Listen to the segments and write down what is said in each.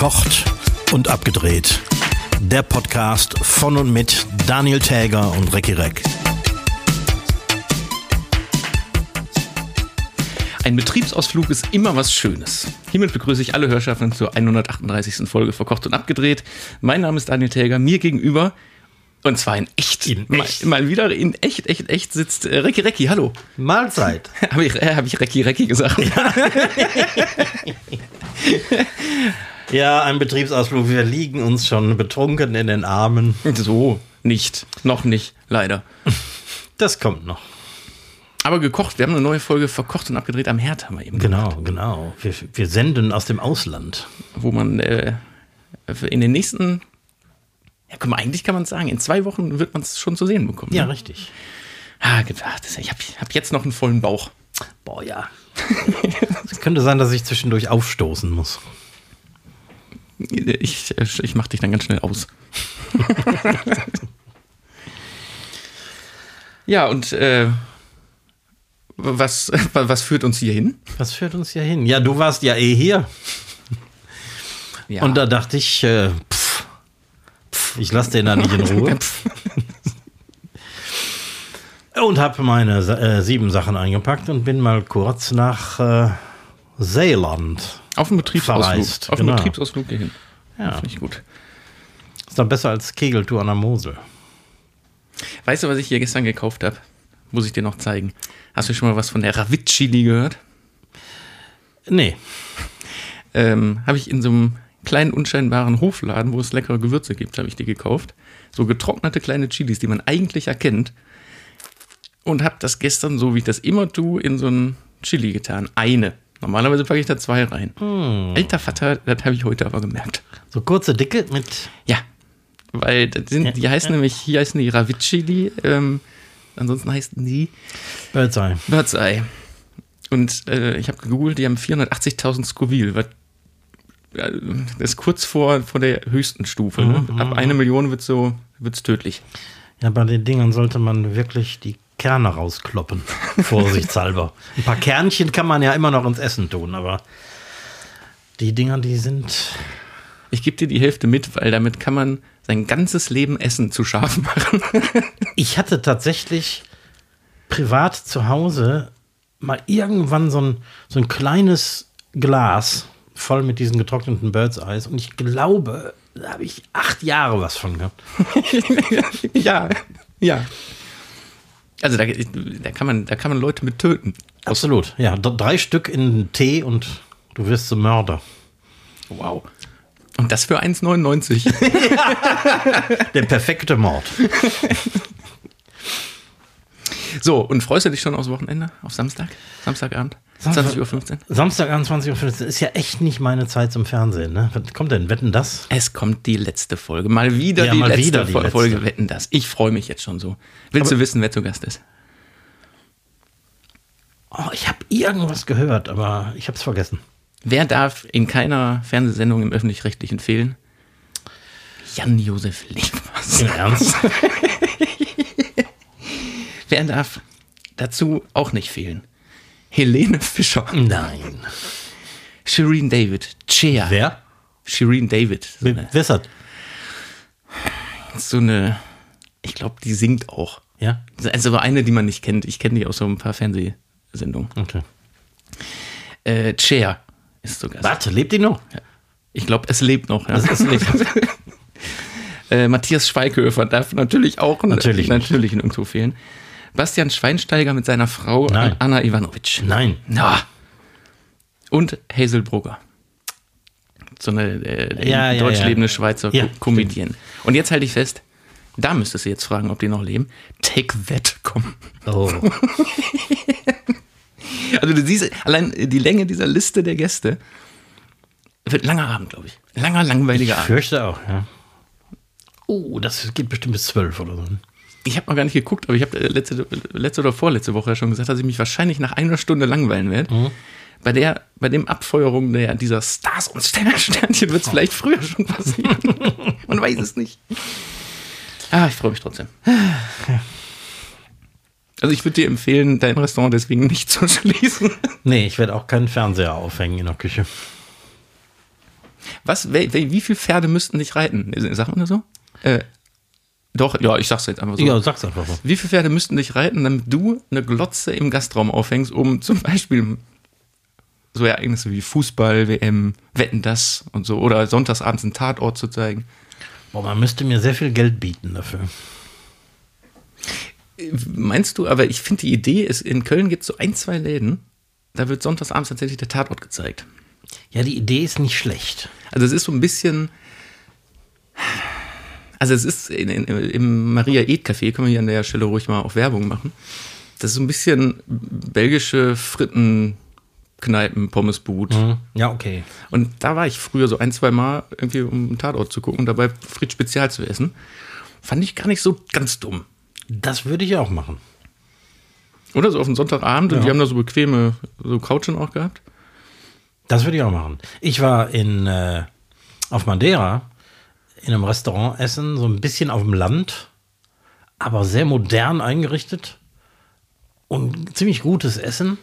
Verkocht und abgedreht. Der Podcast von und mit Daniel Täger und Recki Reck. Ein Betriebsausflug ist immer was Schönes. Hiermit begrüße ich alle Hörschaffenden zur 138. Folge Verkocht und Abgedreht. Mein Name ist Daniel Täger. Mir gegenüber, und zwar in echt, In mal, echt. mal wieder in echt, echt, echt sitzt äh, Recki Recki. Hallo. Mahlzeit. Habe ich, äh, hab ich Recki Recki gesagt? Ja, ein Betriebsausflug. Wir liegen uns schon betrunken in den Armen. So, nicht. Noch nicht, leider. Das kommt noch. Aber gekocht, wir haben eine neue Folge verkocht und abgedreht am Herd, haben wir eben Genau, genau. Wir, wir senden aus dem Ausland. wo man äh, in den nächsten, ja, guck mal, eigentlich kann man sagen, in zwei Wochen wird man es schon zu sehen bekommen. Ja, ne? richtig. Ah, gedacht, ich habe hab jetzt noch einen vollen Bauch. Boah, ja. Es könnte sein, dass ich zwischendurch aufstoßen muss. Ich, ich mach dich dann ganz schnell aus. ja, und äh, was, was führt uns hier hin? Was führt uns hier hin? Ja, du warst ja eh hier. Ja. Und da dachte ich, äh, pff, pff, ich lasse den da nicht in Ruhe. und habe meine äh, sieben Sachen eingepackt und bin mal kurz nach äh, Seeland. auf dem Betriebsausflug. Verreist, auf dem genau. Betriebsausflug hierhin. Ja. Finde ich gut. Ist doch besser als Kegeltour an der Mosel. Weißt du, was ich hier gestern gekauft habe? Muss ich dir noch zeigen. Hast du schon mal was von der Ravitchili gehört? Nee. Ähm, habe ich in so einem kleinen, unscheinbaren Hofladen, wo es leckere Gewürze gibt, habe ich die gekauft. So getrocknete kleine Chilis, die man eigentlich erkennt. Und habe das gestern, so wie ich das immer tue, in so ein Chili getan. Eine. Normalerweise packe ich da zwei rein. Alter Vater, das habe ich heute aber gemerkt. So kurze Dicke mit. Ja. Weil das sind, die heißen nämlich, hier heißen die Ravitchili, ähm, ansonsten heißen die Birdseye. Bird's Eye. Und äh, ich habe gegoogelt, die haben 480.000 Scoville. Was, äh, das ist kurz vor, vor der höchsten Stufe. Ne? Ab eine Million wird so wird's tödlich. Ja, bei den Dingern sollte man wirklich die Kerne rauskloppen. Vorsichtshalber. Ein paar Kernchen kann man ja immer noch ins Essen tun, aber die Dinger, die sind. Ich gebe dir die Hälfte mit, weil damit kann man sein ganzes Leben Essen zu scharf machen. Ich hatte tatsächlich privat zu Hause mal irgendwann so ein, so ein kleines Glas voll mit diesen getrockneten Birds Eyes und ich glaube, da habe ich acht Jahre was von gehabt. ja, ja. Also da, da, kann man, da kann man Leute mit töten. Absolut. Ja, drei Stück in Tee und du wirst zum Mörder. Wow. Und das für 1,99. Der perfekte Mord. so, und freust du dich schon aufs Wochenende? Auf Samstag? Samstagabend? Samstag- 20.15 Uhr? Samstag 21.15 Uhr ist ja echt nicht meine Zeit zum Fernsehen. Ne? Was kommt denn? Wetten das? Es kommt die letzte Folge. Mal wieder Ja, die mal letzte wieder die Fol- letzte. Folge Wetten das. Ich freue mich jetzt schon so. Willst du wissen, wer zu Gast ist? Oh, ich habe irgendwas gehört, aber ich habe es vergessen. Wer darf in keiner Fernsehsendung im Öffentlich-Rechtlichen fehlen? Jan-Josef Liefers. Im Ernst? Wer darf dazu auch nicht fehlen? Helene Fischer. Nein. Shireen David. Chea. Wer? Shireen David. So Wer eine, wer ist das? so eine ich glaube, die singt auch. Ja? Also aber eine, die man nicht kennt. Ich kenne die aus so ein paar Fernsehsendungen. Okay. Äh, Cher ist so Gast. Warte, lebt die noch? Ich glaube, es lebt noch. Ja. Es- es lebt. äh, Matthias Schweighöfer darf natürlich auch Natürlich natürlich nirgendwo fehlen. Bastian Schweinsteiger mit seiner Frau Nein. Anna Ivanovic. Nein. Na. Und Hazel Brugger. So eine äh, Ja, ja, deutsch ja. lebende Schweizer Ja, ja, Comedian. Und jetzt halte ich fest, da müsstest du jetzt fragen, ob die noch leben. Take that, komm. Oh. Also du siehst, allein die Länge dieser Liste der Gäste wird langer Abend, glaube ich. Langer, langweiliger Ich Abend. fürchte auch, ja. Oh, das geht bestimmt bis zwölf oder so. Ich habe noch gar nicht geguckt, aber ich habe letzte, letzte oder vorletzte Woche ja schon gesagt, dass ich mich wahrscheinlich nach einer Stunde langweilen werde. Mhm. Bei der, bei dem Abfeuerung der, dieser Stars und Sternchen wird es vielleicht früher schon passieren. Man weiß es nicht. Ah, ich freue mich trotzdem. Also ich würde dir empfehlen, dein Restaurant deswegen nicht zu schließen. Nee, ich werde auch keinen Fernseher aufhängen in der Küche. Was, wie, wie viele Pferde müssten dich reiten? Sagt man das so? Äh, doch, ja, ich sag's jetzt einfach so. Ja, sag's einfach so. Wie viele Pferde müssten dich reiten, damit du eine Glotze im Gastraum aufhängst, um zum Beispiel so Ereignisse wie Fußball, WM, Wetten das und so oder sonntagsabends einen Tatort zu zeigen? Boah, man müsste mir sehr viel Geld bieten dafür. Meinst du, aber ich finde die Idee ist, in Köln gibt es so ein, zwei Läden, da wird sonntagsabends tatsächlich der Tatort gezeigt. Ja, die Idee ist nicht schlecht. Also es ist so ein bisschen. Also es ist in, in, im Maria Ed Café, können wir hier an der Stelle ruhig mal auch Werbung machen. Das ist so ein bisschen belgische Frittenkneipen, Pommesboot. Mhm. Ja, okay. Und da war ich früher so ein, zwei Mal irgendwie, um einen Tatort zu gucken und dabei Fritz Spezial zu essen. Fand ich gar nicht so ganz dumm. Das würde ich auch machen. Oder so auf den Sonntagabend und Ja. die haben da so bequeme so Couchen auch gehabt. Das würde ich auch machen. Ich war in, äh, auf Madeira in einem Restaurant essen, so ein bisschen auf dem Land, aber sehr modern eingerichtet und ziemlich gutes Essen.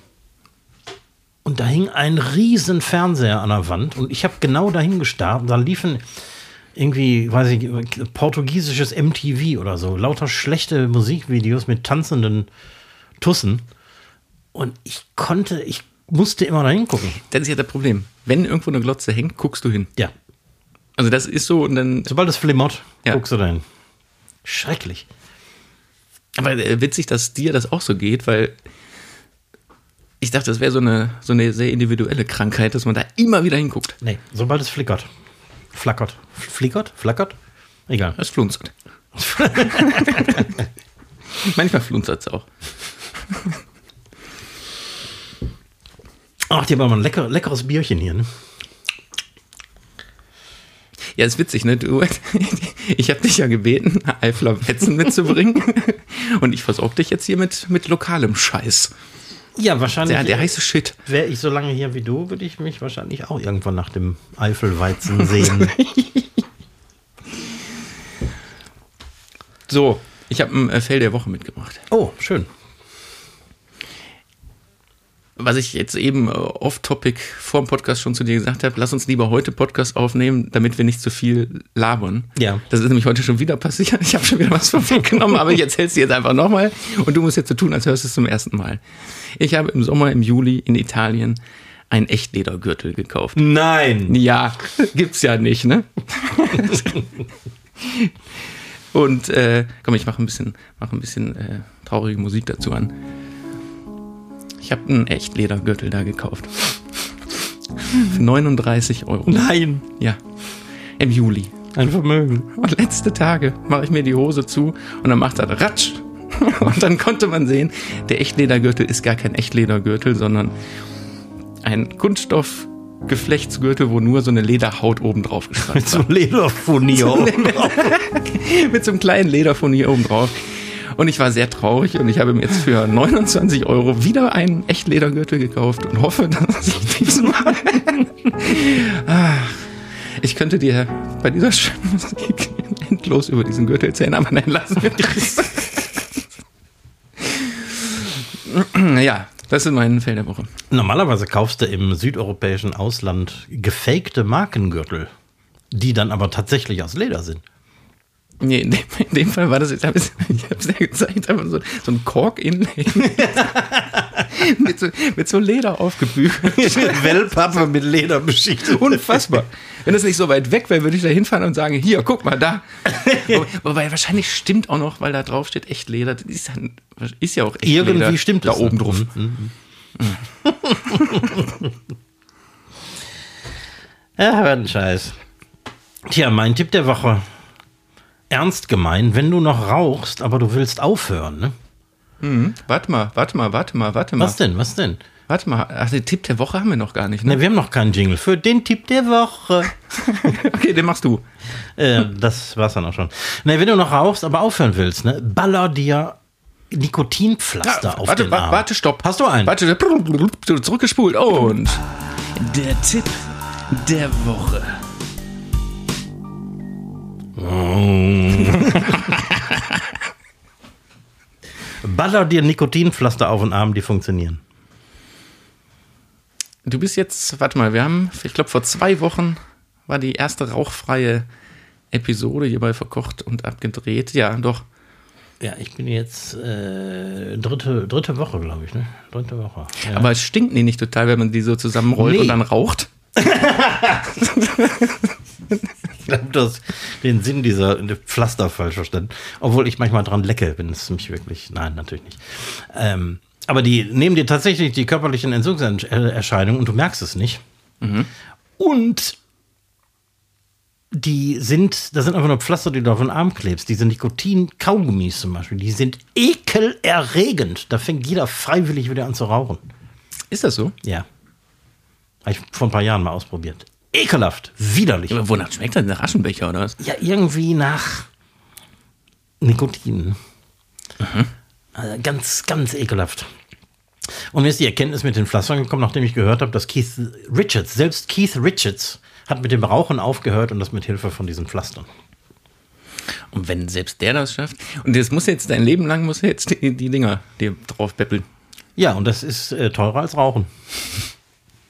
Und da hing ein riesen Fernseher an der Wand und ich habe genau dahin gestarrt. und Da liefen irgendwie, weiß ich, portugiesisches MTV oder so, lauter schlechte Musikvideos mit tanzenden Tussen. Und ich konnte, ich musste immer da hingucken. Das ist ja das Problem. Wenn irgendwo eine Glotze hängt, guckst du hin. Ja, Also das ist so und dann. Sobald es flimmert, Ja. guckst du dahin. Schrecklich. Aber äh, witzig, dass dir das auch so geht, weil ich dachte, das wäre so eine, so eine sehr individuelle Krankheit, dass man da immer wieder hinguckt. Nee, sobald es flickert. Flackert. Flickert? Flackert? Egal. Es flunzert. Manchmal flunzert es auch. Ach, die haben aber ein lecker, leckeres Bierchen hier, ne? Ja, ist witzig, ne? Du, ich habe dich ja gebeten, Eifler Wetzen mitzubringen. Und ich versorge dich jetzt hier mit, mit lokalem Scheiß. Ja, wahrscheinlich. Der, der heiße Shit. Wäre ich so lange hier wie du, würde ich mich wahrscheinlich auch irgendwann nach dem Eifelweizen sehen. So, ich habe ein äh, Fell der Woche mitgebracht. oh, schön. Was ich jetzt eben äh, off-topic vor dem Podcast schon zu dir gesagt habe, lass uns lieber heute Podcast aufnehmen, damit wir nicht zu viel labern. Ja. Das ist nämlich heute schon wieder passiert. Ich habe schon wieder was vorweggenommen, aber ich erzähl's dir jetzt einfach nochmal und du musst jetzt so tun, als hörst du es zum ersten Mal. Ich habe im Sommer, im Juli in Italien einen Echtledergürtel gekauft. Nein. Ja, gibt's ja nicht, ne? Und äh, komm, ich mache ein bisschen, mach ein bisschen äh, traurige Musik dazu an. Ich habe einen Echtledergürtel da gekauft. Für 39 Euro. Nein. Ja. Im Juli. Ein Vermögen. Und letzte Tage mache ich mir die Hose zu und dann macht er Ratsch. Und dann konnte man sehen, der Echtledergürtel ist gar kein Echtledergürtel, sondern ein Kunststoffgeflechtsgürtel, wo nur so eine Lederhaut oben drauf geschnallt Mit so einem Lederfurnier. mit so einem kleinen Lederfurnier oben drauf. Und ich war sehr traurig und ich habe mir jetzt für 29 Euro wieder einen Echtledergürtel gekauft und hoffe, dass ich diesmal. Ich könnte dir bei dieser schönen Musik endlos über diesen Gürtel erzählen, aber nein, lassen wir das. ja, das sind meine Fell der Woche. Normalerweise kaufst du im südeuropäischen Ausland gefakte Markengürtel, die dann aber tatsächlich aus Leder sind. Nee, in dem, in dem Fall war das, ich habe es ja gezeigt, einfach so, so ein Kork-Inlay. mit, so, mit so Leder aufgebügelt. Wellpappe mit Leder beschichtet. Unfassbar. Wenn es nicht so weit weg wäre, würde ich da hinfahren und sagen, hier, guck mal, da. Wobei, wahrscheinlich stimmt auch noch, weil da drauf steht echt Leder. Das ist, dann, ist ja auch echt Irgendwie Leder stimmt da es. oben drauf. Ja, hör einen Scheiß. Tja, mein Tipp der Woche. Ernst gemeint, wenn du noch rauchst, aber du willst aufhören, ne? Mhm. Warte mal, warte mal, warte mal, warte mal. Was denn, was denn? Warte mal, ach, den Tipp der Woche haben wir noch gar nicht, ne? Ne, wir haben noch keinen Jingle für den Tipp der Woche. Okay, den machst du. Äh, das war's dann auch schon. Ne, wenn du noch rauchst, aber aufhören willst, ne, baller dir Nikotinpflaster auf warte, den Arm. warte, stopp. Hast du einen? Warte, zurückgespult und der Tipp der Woche. Baller dir Nikotinpflaster auf den Arm, die funktionieren. Du bist jetzt, warte mal, wir haben, ich glaube, vor zwei Wochen war die erste rauchfreie Episode hierbei verkocht und abgedreht. Ja, doch. Ja, ich bin jetzt äh, dritte, dritte Woche, glaube ich, ne? Dritte Woche. Ja. Aber es stinkt die nicht total, wenn man die so zusammenrollt Nee. und dann raucht. ich glaube, du hast den Sinn dieser Pflaster falsch verstanden. Obwohl ich manchmal dran lecke, wenn es mich wirklich. Nein, natürlich nicht. Ähm, aber die nehmen dir tatsächlich die körperlichen Entzugserscheinungen und du merkst es nicht. Und die sind, das sind einfach nur Pflaster, die du auf den Arm klebst. Diese Nikotin-Kaugummis zum Beispiel, die sind ekelerregend. Da fängt jeder freiwillig wieder an zu rauchen. Ist das so? Ja. Habe ich vor ein paar Jahren mal ausprobiert. Ekelhaft, widerlich. Aber wonach schmeckt das? Nach Aschenbecher oder was? Ja, irgendwie nach Nikotin. Also ganz, ganz ekelhaft. Und mir ist die Erkenntnis mit den Pflastern gekommen, nachdem ich gehört habe, dass Keith Richards, selbst Keith Richards, hat mit dem Rauchen aufgehört und das mit Hilfe von diesen Pflastern. Und wenn selbst der das schafft. Und das muss jetzt dein Leben lang, muss jetzt die, die Dinger dir drauf beppeln. Ja, und das ist äh, teurer als Rauchen.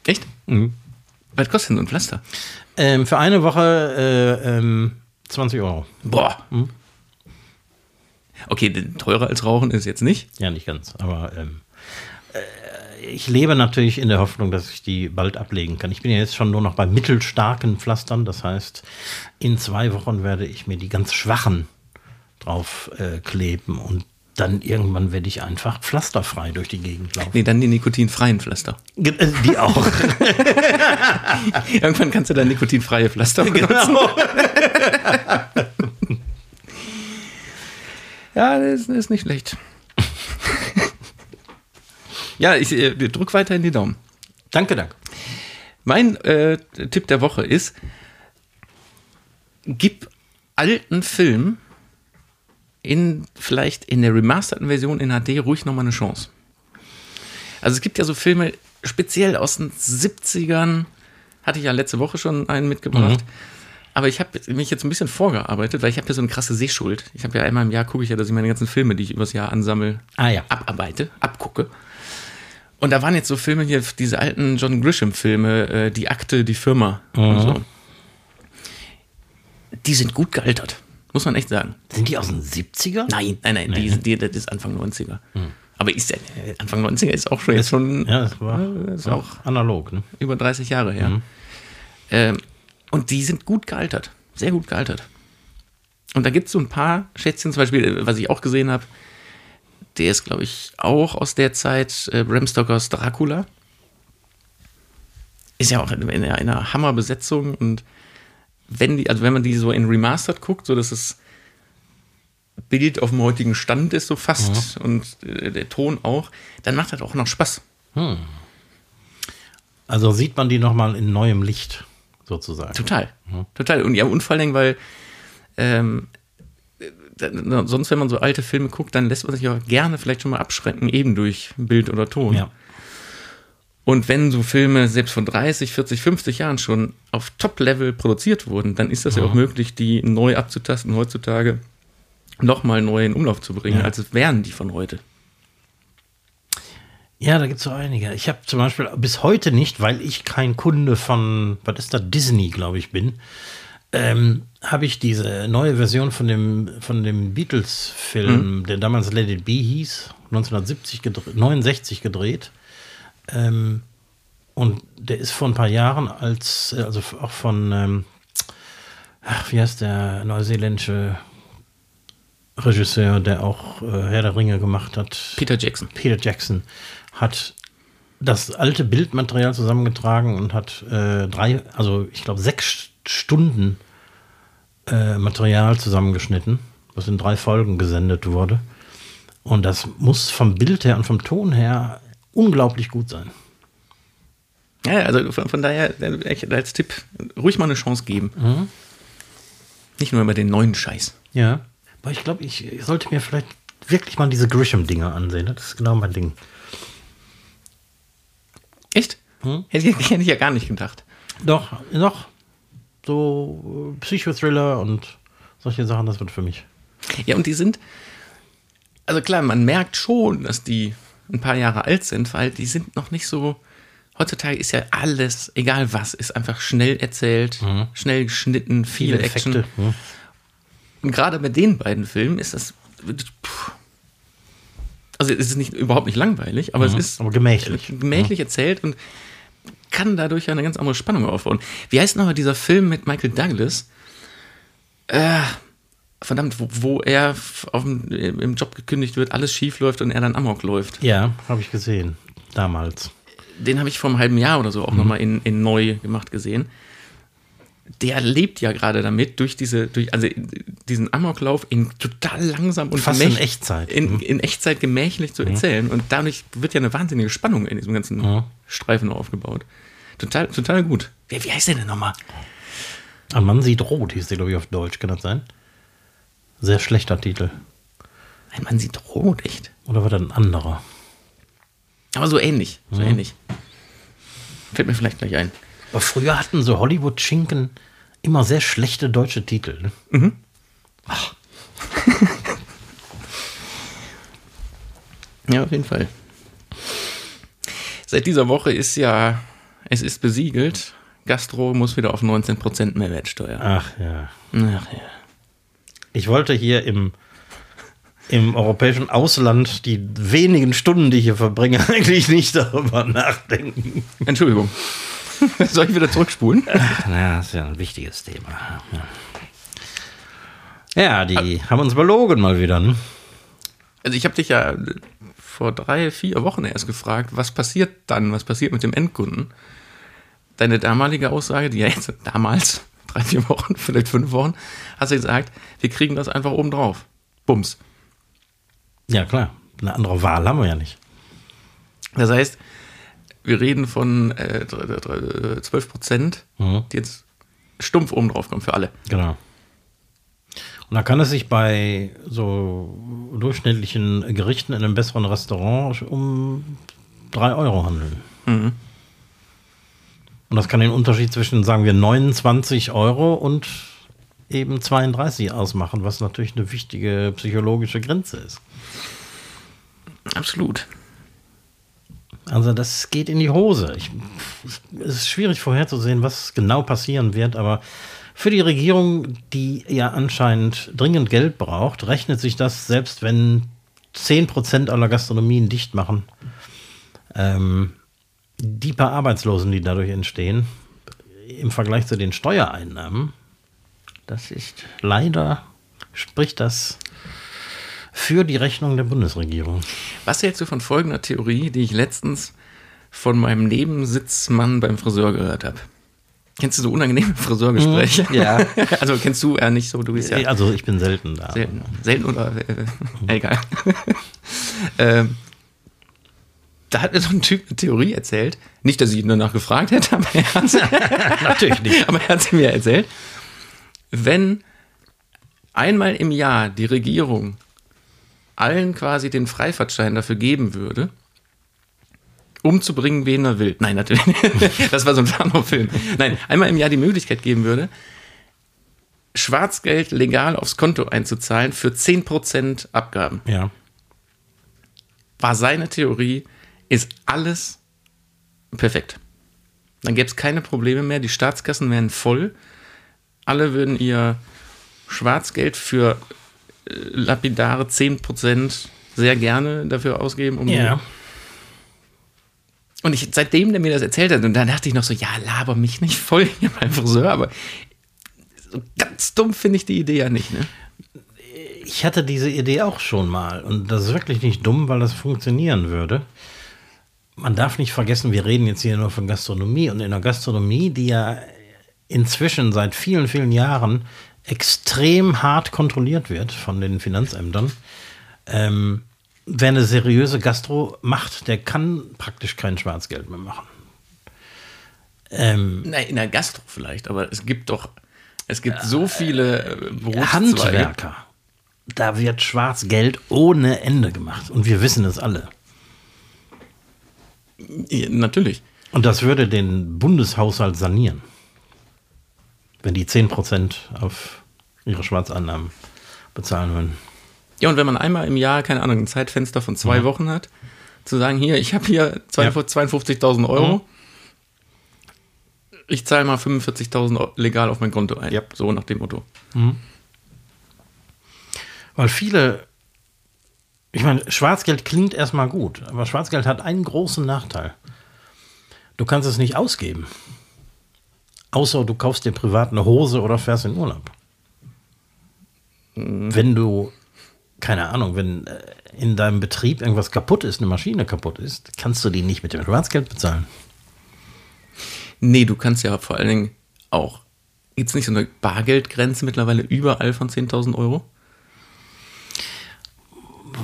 Echt? Was kostet denn so ein Pflaster? Ähm, für eine Woche äh, ähm, 20 Euro. Boah. Okay, denn teurer als Rauchen ist jetzt nicht. Ja, nicht ganz, aber ähm, äh, ich lebe natürlich in der Hoffnung, dass ich die bald ablegen kann. Ich bin ja jetzt schon nur noch bei mittelstarken Pflastern. Das heißt, in zwei Wochen werde ich mir die ganz schwachen drauf äh, kleben und dann irgendwann werde ich einfach pflasterfrei durch die Gegend laufen. Nee, dann die nikotinfreien Pflaster. Äh, Die auch. Irgendwann kannst du dann nikotinfreie Pflaster benutzen. genau. Ja, das ist, das ist nicht schlecht. ja, ich äh, drück weiter in die Daumen. Danke, danke. Mein äh, Tipp der Woche ist, gib alten Film in vielleicht in der remasterten Version in HD ruhig nochmal eine Chance. Also es gibt ja so Filme, speziell aus den 70ern, hatte ich ja letzte Woche schon einen mitgebracht. Aber ich habe mich jetzt ein bisschen vorgearbeitet, weil ich habe ja so eine krasse Sehschuld. Ich habe ja einmal im Jahr gucke ich ja, dass ich meine ganzen Filme, die ich übers Jahr ansammle, Ah ja. abarbeite, abgucke. Und da waren jetzt so Filme hier, diese alten John Grisham-Filme, äh, Die Akte, die Firma und so. Die sind gut gealtert, muss man echt sagen. Sind die aus den 70ern? Nein, nein, nein, Die, die, das ist Anfang 90er. Aber ist äh, Anfang 90er ist auch schon jetzt schon Ja, das war äh, ist auch analog. Ne? über 30 Jahre her. Ähm, und die sind gut gealtert, sehr gut gealtert. Und da gibt es so ein paar Schätzchen, zum Beispiel, äh, was ich auch gesehen habe, der ist, glaube ich, auch aus der Zeit äh, Bram Stokers Dracula. Ist ja auch in in einer Hammerbesetzung und wenn die, also wenn man die so in Remastered guckt, so dass das Bild auf dem heutigen Stand ist, so fast, und äh, der Ton auch, dann macht das auch noch Spaß. Also sieht man die nochmal in neuem Licht, sozusagen. Total. Total. Und ja, und vor Dingen, weil ähm, äh, sonst, wenn man so alte Filme guckt, dann lässt man sich auch gerne vielleicht schon mal abschrecken, eben durch Bild oder Ton. Ja. Und wenn so Filme selbst von 30, 40, 50 Jahren schon auf Top-Level produziert wurden, dann ist das ja auch möglich, die neu abzutasten heutzutage nochmal neu in Umlauf zu bringen, Ja. als wären die von heute. Ja, da gibt es so einige. Ich habe zum Beispiel bis heute nicht, weil ich kein Kunde von, was ist da, Disney, glaube ich, bin, ähm, habe ich diese neue Version von dem, von dem Beatles-Film, der damals Let It Be hieß, 1970 gedreht, 69 gedreht. Ähm, und der ist vor ein paar Jahren als, äh, also auch von, ähm, ach, wie heißt der neuseeländische Regisseur, der auch äh, Herr der Ringe gemacht hat. Peter Jackson. Peter Jackson hat das alte Bildmaterial zusammengetragen und hat äh, drei, also ich glaube sechs Stunden äh, Material zusammengeschnitten, was in drei Folgen gesendet wurde. Und das muss vom Bild her und vom Ton her unglaublich gut sein. Ja, also von, von daher äh, als Tipp ruhig mal eine Chance geben. Nicht nur immer den neuen Scheiß. Ja. Aber ich glaube, ich, sollte mir vielleicht wirklich mal diese Grisham-Dinger ansehen. Das ist genau mein Ding. Echt? Hätte, ich, hätte ich ja gar nicht gedacht. Doch, noch so äh, Psychothriller und solche Sachen, das wird für mich. Ja, und die sind, also klar, man merkt schon, dass die ein paar Jahre alt sind, weil die sind noch nicht so heutzutage ist ja alles, egal was, ist einfach schnell erzählt, schnell geschnitten, viele, Action. Effekte. Hm. Und gerade bei den beiden Filmen ist das. Puh. Also es ist nicht, überhaupt nicht langweilig, aber es ist Aber gemächlich. gemächlich erzählt und kann dadurch ja eine ganz andere Spannung aufbauen. Wie heißt nochmal dieser Film mit Michael Douglas? Äh, verdammt, wo, wo er dem, im Job gekündigt wird, alles schief läuft und er dann Amok läuft. Ja, habe ich gesehen. Damals. Den habe ich vor einem halben Jahr oder so auch nochmal in, in neu gemacht gesehen. Der lebt ja gerade damit, durch diese, durch, also diesen Amoklauf in total langsam und Fast in Echtzeit. In, Mhm. in Echtzeit gemächlich zu erzählen. Und dadurch wird ja eine wahnsinnige Spannung in diesem ganzen Mhm. Streifen aufgebaut. Total, total gut. Wie, wie heißt der denn nochmal? Ein Mann sieht rot, hieß der, glaube ich, auf Deutsch. Kann das sein? Sehr schlechter Titel. Ein Mann sieht rot, echt. Oder war das ein anderer? Aber so ähnlich. So Mhm. ähnlich. Fällt mir vielleicht gleich ein. Aber früher hatten so Hollywood-Schinken immer sehr schlechte deutsche Titel. Ne? Ja, auf jeden Fall. Seit dieser Woche ist ja, es ist besiegelt, Gastro muss wieder auf 19% Mehrwertsteuer. Ach ja. Ach ja. Ich wollte hier im, im europäischen Ausland die wenigen Stunden, die ich hier verbringe, eigentlich nicht darüber nachdenken. Entschuldigung. Soll ich wieder zurückspulen? Ja, das ist ja ein wichtiges Thema. Ja, ja die haben uns belogen mal wieder. Ne? Also ich habe dich ja vor drei, vier Wochen erst gefragt, was passiert dann, was passiert mit dem Endkunden? Deine damalige Aussage, die ja jetzt damals, drei, vier Wochen, vielleicht fünf Wochen, hast du gesagt, wir kriegen das einfach oben drauf. Bums. Ja, klar. Eine andere Wahl haben wir ja nicht. Das heißt, wir reden von äh, dr- dr- 12 Prozent, Mhm. die jetzt stumpf oben drauf kommen für alle. Genau. Und da kann es sich bei so durchschnittlichen Gerichten in einem besseren Restaurant um 3 Euro handeln. Mhm. Und das kann den Unterschied zwischen, sagen wir, 29 Euro und eben 32 ausmachen, was natürlich eine wichtige psychologische Grenze ist. Absolut. Also das geht in die Hose. Ich, es ist schwierig vorherzusehen, was genau passieren wird, aber für die Regierung, die ja anscheinend dringend Geld braucht, rechnet sich das, selbst wenn 10% aller Gastronomien dicht machen, ähm, die paar Arbeitslosen, die dadurch entstehen, im Vergleich zu den Steuereinnahmen, das ist leider, spricht das für die Rechnung der Bundesregierung. Was hältst du von folgender Theorie, die ich letztens von meinem Nebensitzmann beim Friseur gehört habe? Kennst du so unangenehme Friseurgespräche? Ja. Also kennst du eher nicht so, du bist ja Also ich bin selten da. selten, selten oder äh, egal. ähm, da hat mir so ein Typ eine Theorie erzählt. Nicht, dass ich ihn danach gefragt hätte, aber er hat Natürlich nicht. aber er hat sie mir erzählt. Wenn einmal im Jahr die Regierung allen quasi den Freifahrtschein dafür geben würde, umzubringen, wen er will. Nein, natürlich. nicht. Das war so ein Pornofilm. Nein, einmal im Jahr die Möglichkeit geben würde, Schwarzgeld legal aufs Konto einzuzahlen für 10% Abgaben. Ja. War seine Theorie, ist alles perfekt. Dann gäbe es keine Probleme mehr, die Staatskassen wären voll, alle würden ihr Schwarzgeld für äh, lapidare 10% sehr gerne dafür ausgeben, um Ja. und ich, seitdem der mir das erzählt hat, und dann dachte ich noch so, ja, laber mich nicht voll hier beim Friseur, aber so ganz dumm finde ich die Idee ja nicht, ne? Ich hatte diese Idee auch schon mal. Und das ist wirklich nicht dumm, weil das funktionieren würde. Man darf nicht vergessen, wir reden jetzt hier nur von Gastronomie. Und in der Gastronomie, die ja inzwischen seit vielen, vielen Jahren extrem hart kontrolliert wird von den Finanzämtern, ähm, wer eine seriöse Gastro macht, der kann praktisch kein Schwarzgeld mehr machen. Ähm, Na, in der Gastro vielleicht, aber es gibt doch, es gibt so viele äh, Berufszweige. Handwerker. Da wird Schwarzgeld ohne Ende gemacht. Und wir wissen es alle. Ja, natürlich. Und das würde den Bundeshaushalt sanieren. Wenn die 10% auf ihre Schwarzeinnahmen bezahlen würden. Ja, und wenn man einmal im Jahr, keine Ahnung, ein Zeitfenster von zwei Wochen hat, zu sagen, hier, ich habe hier 52 52.000 Euro, ich zahle mal 45.000 legal auf mein Konto ein. Ja. So nach dem Motto. Weil viele, ich meine, Schwarzgeld klingt erstmal gut, aber Schwarzgeld hat einen großen Nachteil. Du kannst es nicht ausgeben. Außer du kaufst dir privat eine Hose oder fährst in Urlaub. Wenn du, keine Ahnung, wenn äh, in deinem Betrieb irgendwas kaputt ist, eine Maschine kaputt ist, kannst du die nicht mit dem Schwarzgeld bezahlen. Nee, du kannst ja vor allen Dingen auch, jetzt nicht so eine Bargeldgrenze mittlerweile überall von 10.000 Euro?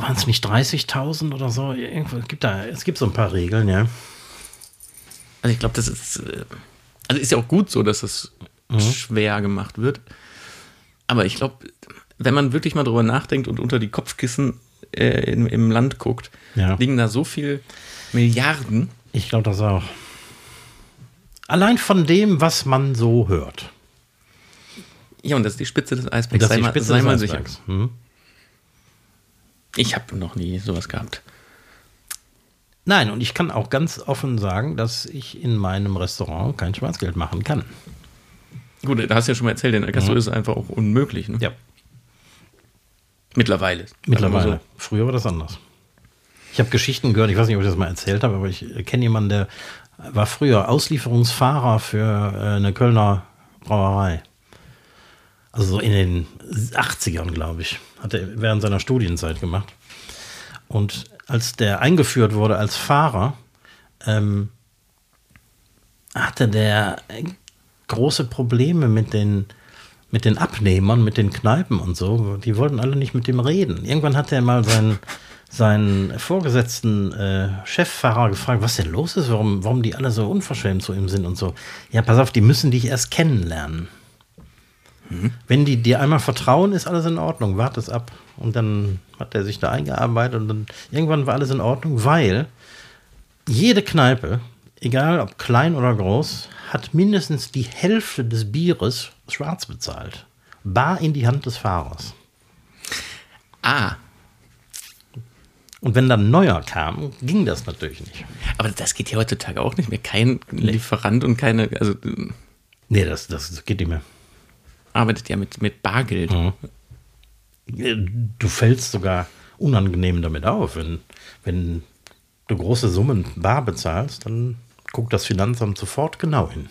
Waren es nicht 30.000 oder so? Irgendwo, es, gibt da, es gibt so ein paar Regeln, ja. Also ich glaube, das ist, äh, also ist ja auch gut so, dass es schwer gemacht wird. Aber ich glaube, wenn man wirklich mal drüber nachdenkt und unter die Kopfkissen äh, im, im Land guckt, Ja. liegen da so viel Milliarden. Ich glaube das auch. Allein von dem, was man so hört. Ja, und das ist die Spitze des Eisbergs. Das ist sei die mal, Spitze sei des mal sicher. Eisbergs. Hm? Ich habe noch nie sowas gehabt. Nein, und ich kann auch ganz offen sagen, dass ich in meinem Restaurant kein Schwarzgeld machen kann. Gut, da hast du ja schon mal erzählt, in der Gastro ist es einfach auch unmöglich. Ne? Ja, Mittlerweile. mittlerweile. Also, Früher war das anders. Ich habe Geschichten gehört, ich weiß nicht, ob ich das mal erzählt habe, aber ich kenne jemanden, der war früher Auslieferungsfahrer für äh, eine Kölner Brauerei. Also so in den 80ern, glaube ich. Hat er während seiner Studienzeit gemacht. Und als der eingeführt wurde als Fahrer, ähm, hatte der große Probleme mit den, mit den Abnehmern, mit den Kneipen und so. Die wollten alle nicht mit dem reden. Irgendwann hat er mal seinen, seinen vorgesetzten äh, Cheffahrer gefragt, was denn los ist, warum, warum die alle so unverschämt zu ihm sind und so. Ja, pass auf, die müssen dich erst kennenlernen. Wenn die dir einmal vertrauen, ist alles in Ordnung. Wart es ab. Und dann hat er sich da eingearbeitet und dann irgendwann war alles in Ordnung, weil jede Kneipe, egal ob klein oder groß, hat mindestens die Hälfte des Bieres schwarz bezahlt. Bar in die Hand des Fahrers. ah, Und wenn dann neuer kam, ging das natürlich nicht. aber das geht ja heutzutage auch nicht mehr. Kein Lieferant und keine, also Nee, das, das geht nicht mehr. Arbeitet ja mit, mit Bargeld. Du fällst sogar unangenehm damit auf. Wenn, wenn du große Summen bar bezahlst, dann guckt das Finanzamt sofort genau hin.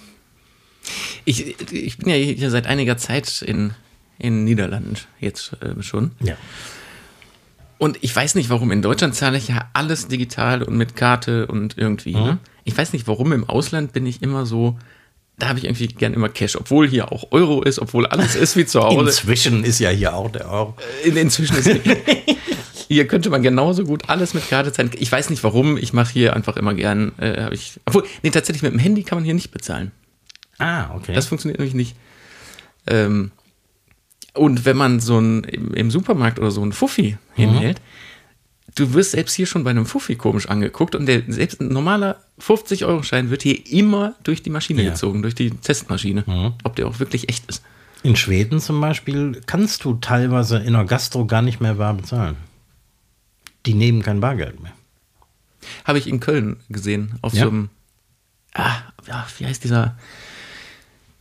Ich, ich bin ja hier seit einiger Zeit in, in Niederlanden jetzt äh, schon. Ja. Und ich weiß nicht, warum. In Deutschland zahle ich ja alles digital und mit Karte und irgendwie. Ne? Ich weiß nicht, warum im Ausland bin ich immer so, da habe ich irgendwie gern immer Cash, obwohl hier auch Euro ist, obwohl alles ist wie zu Hause. Inzwischen ist ja hier auch der Euro. In, inzwischen ist hier könnte man genauso gut alles mit Karte zahlen. Ich weiß nicht warum. Ich mache hier einfach immer gern. Äh, hab ich, obwohl, nee, tatsächlich mit dem Handy kann man hier nicht bezahlen. Ah, okay. Das funktioniert nämlich nicht. Ähm, und wenn man so ein im, im Supermarkt oder so ein Fuffi hinhält, du wirst selbst hier schon bei einem Fuffi komisch angeguckt und der selbst ein normaler 50-Euro-Schein wird hier immer durch die Maschine Ja. gezogen, durch die Testmaschine, ob der auch wirklich echt ist. In Schweden zum Beispiel kannst du teilweise in der Gastro gar nicht mehr bar bezahlen. Die nehmen kein Bargeld mehr. Habe ich in Köln gesehen, auf Ja. so einem, ah, ja, wie heißt dieser,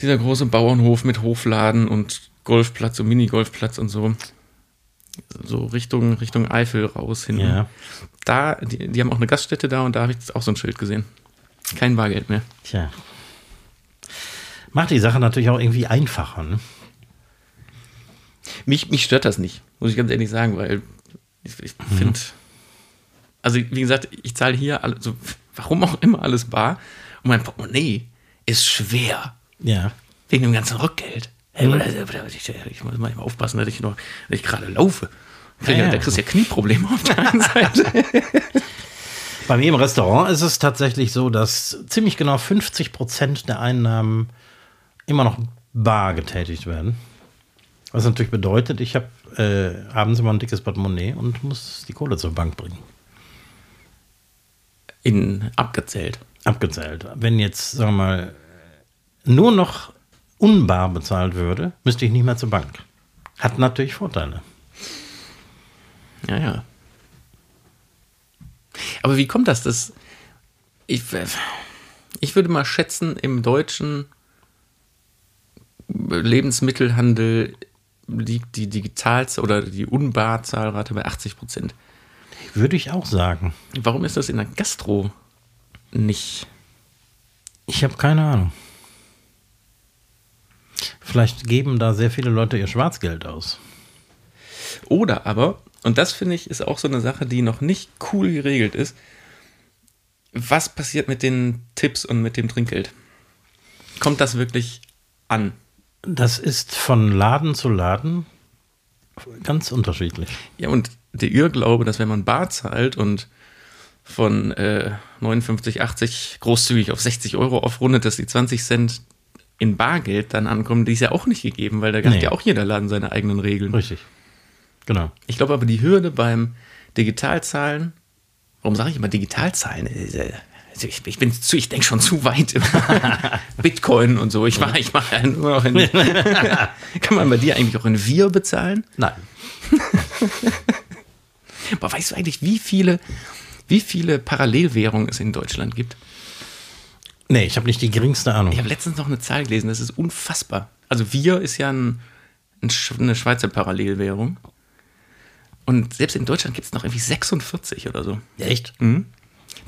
dieser große Bauernhof mit Hofladen und Golfplatz und Minigolfplatz und so. So Richtung, Richtung Eifel raus hin. Ja. Da, die, die haben auch eine Gaststätte da und da habe ich auch so ein Schild gesehen. Kein Bargeld mehr. Tja. Macht die Sache natürlich auch irgendwie einfacher. Ne? Mich, mich stört das nicht, muss ich ganz ehrlich sagen, weil ich, ich finde, also wie gesagt, ich zahle hier, alle, so, warum auch immer alles bar und mein Portemonnaie ist schwer. Ja. Wegen dem ganzen Rückgeld. Ich, muss mal aufpassen, dass ich noch, dass ich gerade laufe. Ja, ja. Da kriegst du ja Knieprobleme auf der einen Seite. Bei mir im Restaurant ist es tatsächlich so, dass ziemlich genau 50 Prozent der Einnahmen immer noch bar getätigt werden. Was natürlich bedeutet, ich habe äh, abends immer ein dickes Portemonnaie und muss die Kohle zur Bank bringen. In abgezählt. Abgezählt. Wenn jetzt, sagen wir mal, nur noch unbar bezahlt würde, müsste ich nicht mehr zur Bank. Hat natürlich Vorteile. Ja, ja. Aber wie kommt das? das ich, ich würde mal schätzen, im Deutschen Lebensmittelhandel liegt die Digital- oder die Unbarzahlrate bei 80 Prozent. Würde ich auch sagen. Warum ist das in der Gastro nicht? Ich habe keine Ahnung. Vielleicht geben da sehr viele Leute ihr Schwarzgeld aus. Oder aber, und das finde ich ist auch so eine Sache, die noch nicht cool geregelt ist, was passiert mit den Tipps und mit dem Trinkgeld? Kommt das wirklich an? Das ist von Laden zu Laden ganz unterschiedlich. Ja, und der Irrglaube, dass wenn man bar zahlt und von äh, 59, 80 großzügig auf 60 Euro aufrundet, dass die 20 Cent in Bargeld dann ankommen, die ist ja auch nicht gegeben, weil da hat Nee. ja auch jeder Laden seine eigenen Regeln. Richtig. Genau. Ich glaube aber, die Hürde beim Digitalzahlen, warum sage ich immer Digitalzahlen? Also Ich, ich bin zu, ich denke schon zu weit. Bitcoin und so. Ich mache ich mach ja nur noch in, Kann man bei dir eigentlich auch in Wir bezahlen? Nein. Aber weißt du eigentlich, wie viele, wie viele Parallelwährungen es in Deutschland gibt? Nee, ich habe nicht die geringste Ahnung. Ich habe letztens noch eine Zahl gelesen, das ist unfassbar. Also Wir ist ja ein, eine Schweizer Parallelwährung. Und selbst in Deutschland gibt es noch irgendwie 46 oder so. Echt? Mhm.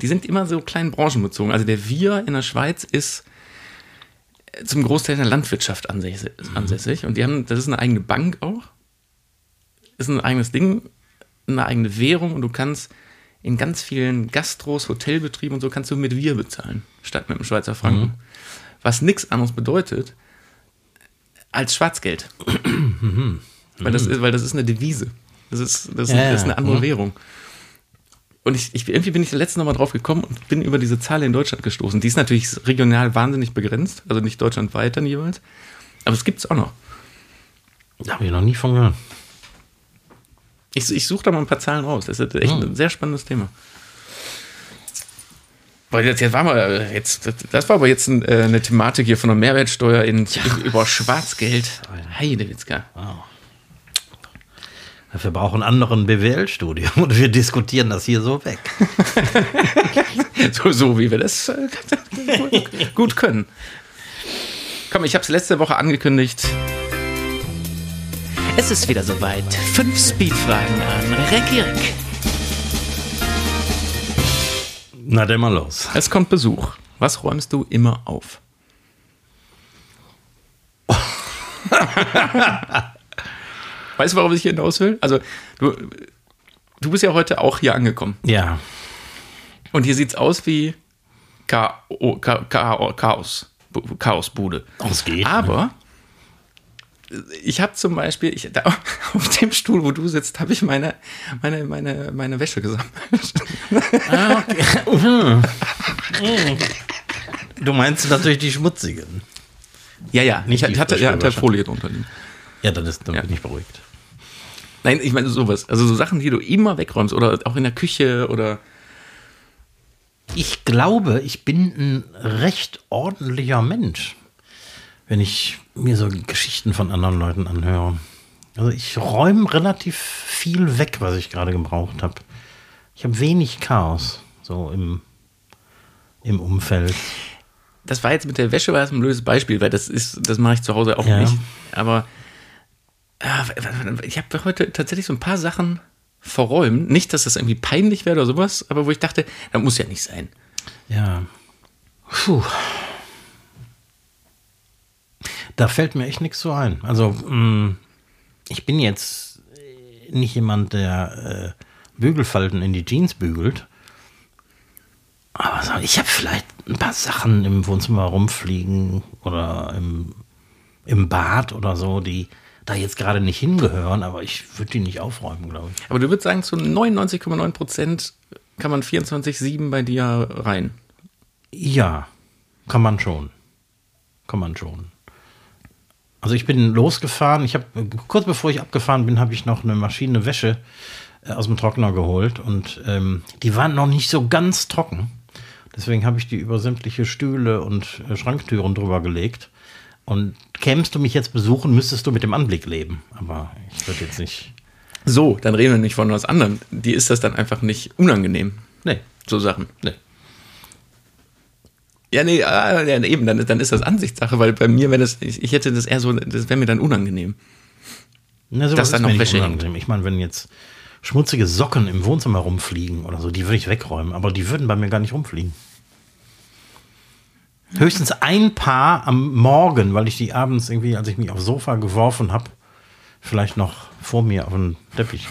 Die sind immer so klein branchenbezogen. Also der Wir in der Schweiz ist äh, zum Großteil in der Landwirtschaft ansässig. ansässig. Und die haben, das ist eine eigene Bank auch. Ist ein eigenes Ding, eine eigene Währung und du kannst in ganz vielen Gastros, Hotelbetrieben und so kannst du mit Wir bezahlen, statt mit dem Schweizer Franken. Was nichts anderes bedeutet als Schwarzgeld. weil, das ist, weil das ist eine Devise. Das ist, das ist, Ja, ist eine andere mhm. Währung. Und ich, ich, irgendwie bin ich letztens nochmal drauf gekommen und bin über diese Zahl in Deutschland gestoßen. Die ist natürlich regional wahnsinnig begrenzt, also nicht deutschlandweit dann jeweils. Aber es gibt es auch noch. Da habe ich noch nie von gehört. Ich, ich suche da mal ein paar Zahlen raus. Das ist echt Hm. ein sehr spannendes Thema. Weil jetzt, jetzt war mal, jetzt, das war aber jetzt ein, äh, eine Thematik hier von der Mehrwertsteuer in, über Schwarzgeld. Heidewitzka. Dafür brauchen andere ein BWL-Studium und wir diskutieren das hier so weg. So, so wie wir das äh, gut können. Komm, ich habe es letzte Woche angekündigt. Es ist wieder soweit. Fünf Speedfragen an Regirik. Na, dann mal los. Es kommt Besuch. Was räumst du immer auf? weißt du, worauf ich hier hinaus will? Also, du, du bist ja heute auch hier angekommen. Ja. Und hier sieht's aus wie Chao- Cha- Cha- Chaos. Bu- Chaosbude. Es geht. Aber ich habe zum Beispiel, ich, da, auf dem Stuhl, wo du sitzt, habe ich meine, meine, meine, meine Wäsche gesammelt. Ah, okay. du meinst natürlich die schmutzigen. Ja, ja, Nicht ich, die hatte, ja, hatte. Folie drunter liegen. Ja, dann, ist, dann Ja. bin ich beruhigt. Nein, ich meine sowas. Also so Sachen, die du immer wegräumst oder auch in der Küche oder. Ich glaube, ich bin ein recht ordentlicher Mensch, wenn ich mir so Geschichten von anderen Leuten anhöre. Also ich räume relativ viel weg, was ich gerade gebraucht habe. Ich habe wenig Chaos so im, im Umfeld. Das war jetzt mit der Wäsche war das ein blödes Beispiel, weil das ist, das mache ich zu Hause auch Ja. nicht. Aber ah, ich habe heute tatsächlich so ein paar Sachen verräumt. Nicht, dass das irgendwie peinlich wäre oder sowas, aber wo ich dachte, das muss ja nicht sein. Ja. Puh. Da fällt mir echt nichts so ein. Also, mh, ich bin jetzt äh, nicht jemand, der äh, Bügelfalten in die Jeans bügelt. Aber ich habe vielleicht ein paar Sachen im Wohnzimmer rumfliegen oder im, im Bad oder so, die da jetzt gerade nicht hingehören, aber ich würde die nicht aufräumen, glaube ich. Aber du würdest sagen, zu 99,9 Prozent kann man 24,7 bei dir rein. Ja, kann man schon. Kann man schon. Also ich bin losgefahren. Ich habe kurz bevor ich abgefahren bin, habe ich noch eine Maschine Wäsche äh, aus dem Trockner geholt und ähm, die waren noch nicht so ganz trocken. Deswegen habe ich die über sämtliche Stühle und äh, Schranktüren drüber gelegt. Und kämst du mich jetzt besuchen, müsstest du mit dem Anblick leben. Aber ich würde jetzt nicht. So, dann reden wir nicht von was anderem. Die ist das dann einfach nicht unangenehm. Nee, So Sachen. nee. Ja, nee, ah, ja, eben, dann, dann ist das Ansichtssache, weil bei mir wäre das, ich, ich hätte das eher so, das wäre mir dann unangenehm. Na, sowas Dass da ist noch Wäsche unangenehm. Ich meine, wenn jetzt schmutzige Socken im Wohnzimmer rumfliegen oder so, die würde ich wegräumen, aber die würden bei mir gar nicht rumfliegen. Höchstens ein Paar am Morgen, weil ich die abends irgendwie, als ich mich aufs Sofa geworfen habe, vielleicht noch vor mir auf den Teppich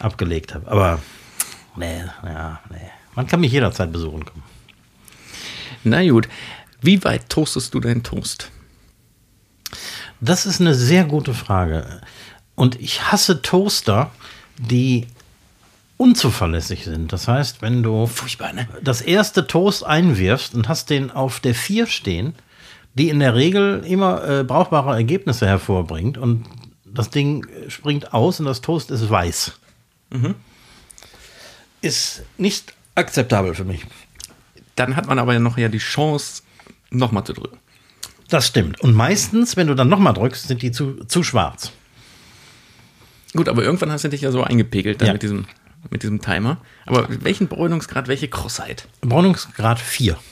abgelegt habe. Aber nee, ja, nee. Man kann mich jederzeit besuchen kommen. Na gut. Wie weit toastest du deinen Toast? Das ist eine sehr gute Frage. Und ich hasse Toaster, die unzuverlässig sind. Das heißt, wenn du Furchtbar, ne? das erste Toast einwirfst und hast den auf der 4 stehen, die in der Regel immer äh, brauchbare Ergebnisse hervorbringt und das Ding springt aus und das Toast ist weiß. Ist nicht akzeptabel für mich. Dann hat man aber ja noch ja die Chance, nochmal zu drücken. Das stimmt. Und meistens, wenn du dann nochmal drückst, sind die zu, zu schwarz. Gut, aber irgendwann hast du dich ja so eingepegelt Ja. mit, diesem, mit diesem Timer. Aber welchen Bräunungsgrad, welche Krossheit? Braunungsgrad 4.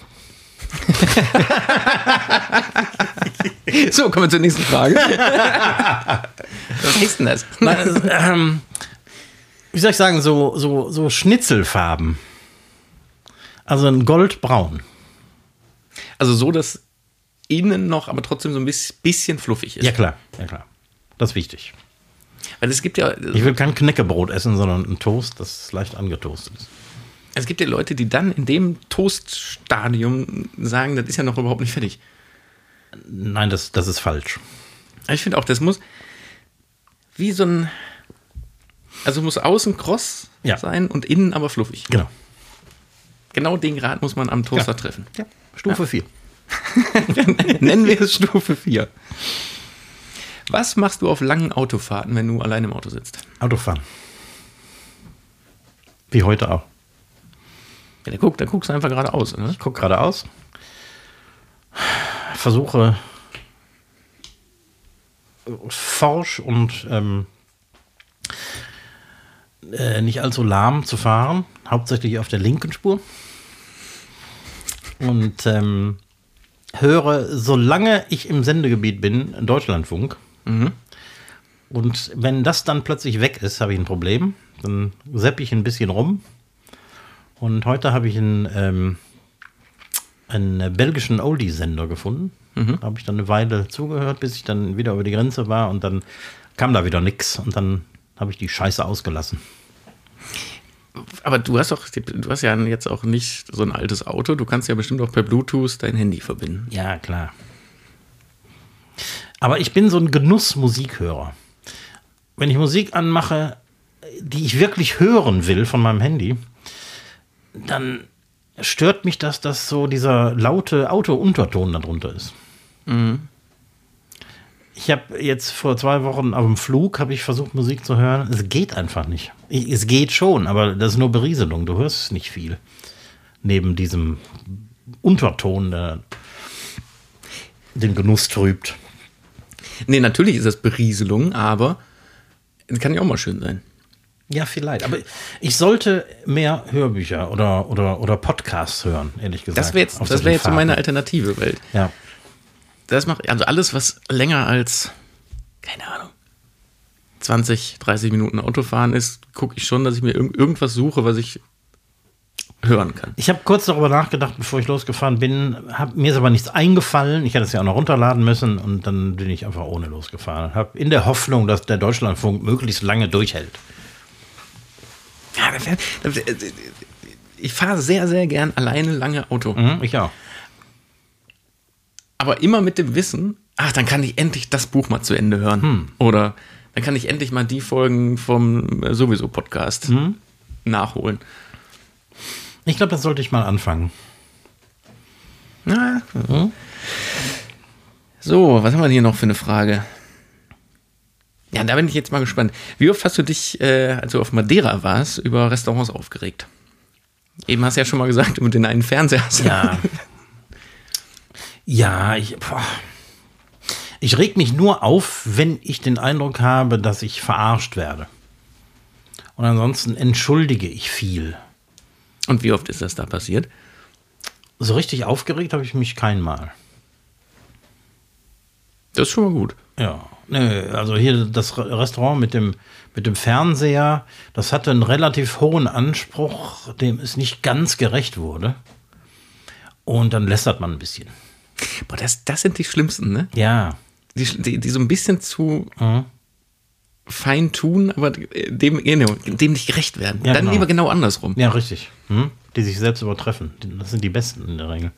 So, kommen wir zur nächsten Frage. Was heißt denn das? Nein, also, ähm, wie soll ich sagen, so, so, so Schnitzelfarben. Also ein Goldbraun. Also so, dass innen noch, aber trotzdem so ein bis- bisschen fluffig ist. Ja, klar, ja, klar. Das ist wichtig. Weil es gibt ja, Ich will kein Knäckebrot essen, sondern ein Toast, das leicht angetoastet ist. es gibt ja Leute, die dann in dem Toaststadium sagen, das ist ja noch überhaupt nicht fertig. Nein, das, das ist falsch. Ich finde auch, das muss wie so ein, also muss außen kross Ja. sein und innen aber fluffig. Genau. Genau den Grad muss man am Toaster treffen. Ja, Stufe 4. Nennen wir es Stufe 4. Was machst du auf langen Autofahrten, wenn du allein im Auto sitzt? Autofahren. Wie heute auch. Ja, dann, guck, dann guckst du einfach geradeaus, oder? Ich gucke geradeaus, versuche forsch und ähm, äh, nicht allzu lahm zu fahren, hauptsächlich auf der linken Spur. Und ähm, höre, solange ich im Sendegebiet bin, Deutschlandfunk. Und wenn das dann plötzlich weg ist, habe ich ein Problem. Dann sepp ich ein bisschen rum. Und heute habe ich einen, ähm, einen belgischen Oldie-Sender gefunden. Da habe ich dann eine Weile zugehört, bis ich dann wieder über die Grenze war und dann kam da wieder nix und dann habe ich die Scheiße ausgelassen. Aber du hast doch, du hast ja jetzt auch nicht so ein altes Auto. Du kannst ja bestimmt auch per Bluetooth dein Handy verbinden. Ja, klar. Aber ich bin so ein Genussmusikhörer. Wenn ich Musik anmache, die ich wirklich hören will von meinem Handy, dann stört mich das, dass so dieser laute Auto-Unterton darunter ist. Ich habe jetzt vor zwei Wochen auf dem Flug habe ich versucht Musik zu hören. Es geht einfach nicht. Ich, es geht schon, aber das ist nur Berieselung. Du hörst nicht viel neben diesem Unterton, der den Genuss trübt. Nee, natürlich ist das Berieselung, aber es kann ja auch mal schön sein. Ja, vielleicht. Aber ich sollte mehr Hörbücher oder, oder, oder Podcasts hören, ehrlich gesagt. Das wäre jetzt, das wär jetzt so meine Alternative, weil Ja. Das macht, also alles, was länger als, keine Ahnung, 20, 30 Minuten Autofahren ist, gucke ich schon, dass ich mir irg irgendwas suche, was ich hören kann. Ich habe kurz darüber nachgedacht, bevor ich losgefahren bin. Hab, mir ist aber nichts eingefallen. Ich hätte es ja auch noch runterladen müssen und dann bin ich einfach ohne losgefahren. Hab in der Hoffnung, dass der Deutschlandfunk möglichst lange durchhält. Ja, ich fahre sehr, sehr gern alleine lange Auto. Mhm, ich auch. Aber immer mit dem Wissen, ach, dann kann ich endlich das Buch mal zu Ende hören. Oder dann kann ich endlich mal die Folgen vom äh, sowieso Podcast nachholen. Ich glaube, das sollte ich mal anfangen. Na, So, was haben wir denn hier noch für eine Frage? Ja, da bin ich jetzt mal gespannt. Wie oft hast du dich, äh, als du auf Madeira warst, über Restaurants aufgeregt? Eben hast du ja schon mal gesagt, über den einen Fernseher. hast Ja. ja, ich. Boah. Ich reg mich nur auf, wenn ich den Eindruck habe, dass ich verarscht werde. Und ansonsten entschuldige ich viel. Und wie oft ist das da passiert? so richtig aufgeregt habe ich mich kein Mal. Das ist schon mal gut. Ja, nö, also hier das Re- Restaurant mit dem, mit dem Fernseher, das hatte einen relativ hohen Anspruch, dem es nicht ganz gerecht wurde. Und dann lästert man ein bisschen. Boah, das, das sind die schlimmsten, ne? Ja. Die, die, die so ein bisschen zu Mhm. fein tun, aber dem, genau, dem nicht gerecht werden. Ja, Dann genau. lieber genau andersrum. Ja, richtig. Hm? Die sich selbst übertreffen. Das sind die Besten in der Regel.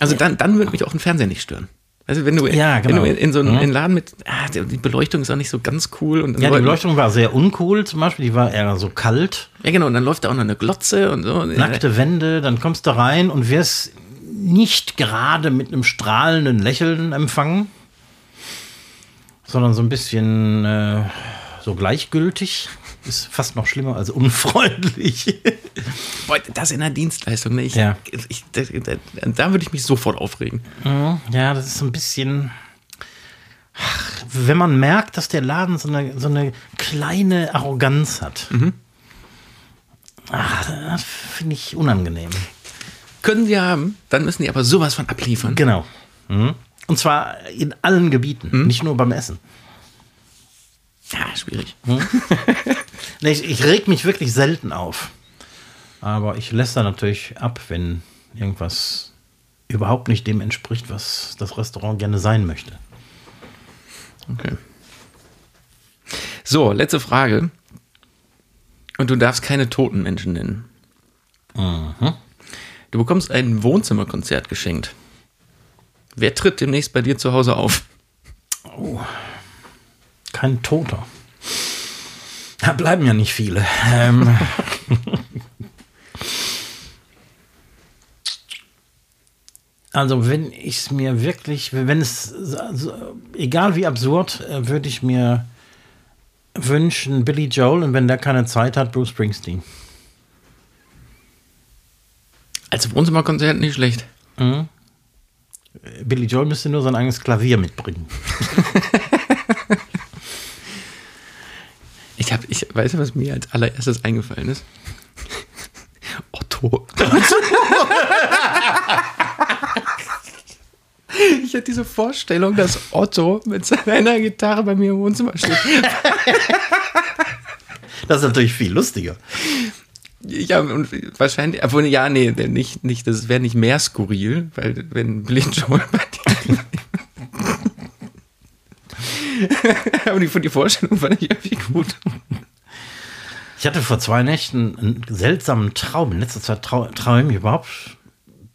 Also dann, dann würde mich auch ein Fernseher nicht stören. Also wenn du, Ja, wenn genau. du in, in so einen Mhm. Laden mit, ah, die Beleuchtung ist auch nicht so ganz cool. Und Ja, die Beleuchtung war sehr uncool zum Beispiel. Die war eher so kalt. Ja, genau, und dann läuft da auch noch eine Glotze und so. nackte Wände, dann kommst du rein und wirst nicht gerade mit einem strahlenden Lächeln empfangen, sondern so ein bisschen äh, so gleichgültig. Ist fast noch schlimmer als unfreundlich. Boah, das in der Dienstleistung, ne? Ich, Ja. ich, da, da, würde ich mich sofort aufregen. ja, das ist so ein bisschen. Ach, wenn man merkt, dass der Laden so eine, so eine kleine Arroganz hat. Ach, das finde ich unangenehm. Können sie haben, dann müssen die aber sowas von abliefern. Genau. Mhm. Und zwar in allen Gebieten, nicht nur beim Essen. Ja, schwierig. Nee, ich, ich reg mich wirklich selten auf. Aber ich lässt da natürlich ab, wenn irgendwas überhaupt nicht dem entspricht, was das Restaurant gerne sein möchte. Okay. So, letzte Frage. Und du darfst keine toten Menschen nennen. Du bekommst ein Wohnzimmerkonzert geschenkt. Wer tritt demnächst bei dir zu Hause auf? Kein Toter. Da bleiben ja nicht viele. Ähm, also wenn ich es mir wirklich, wenn es, also, egal wie absurd, äh, würde ich mir wünschen Billy Joel und wenn der keine Zeit hat, Bruce Springsteen. Als Wohnzimmerkonzert nicht schlecht. Billy Joel müsste nur sein eigenes Klavier mitbringen. Ich habe, ich weiß, was mir als allererstes eingefallen ist. Otto. Ich hatte diese Vorstellung, dass Otto mit seiner Gitarre bei mir im Wohnzimmer steht. Das ist natürlich viel lustiger. Ja, und wahrscheinlich, obwohl, ja, nee, nicht, nicht, das wäre nicht mehr skurril, weil wenn Billy Joel bei dir. Aber die, die Vorstellung fand ich irgendwie gut. Ich hatte vor zwei Nächten einen seltsamen Traum. In letzter Zeit trau träume ich überhaupt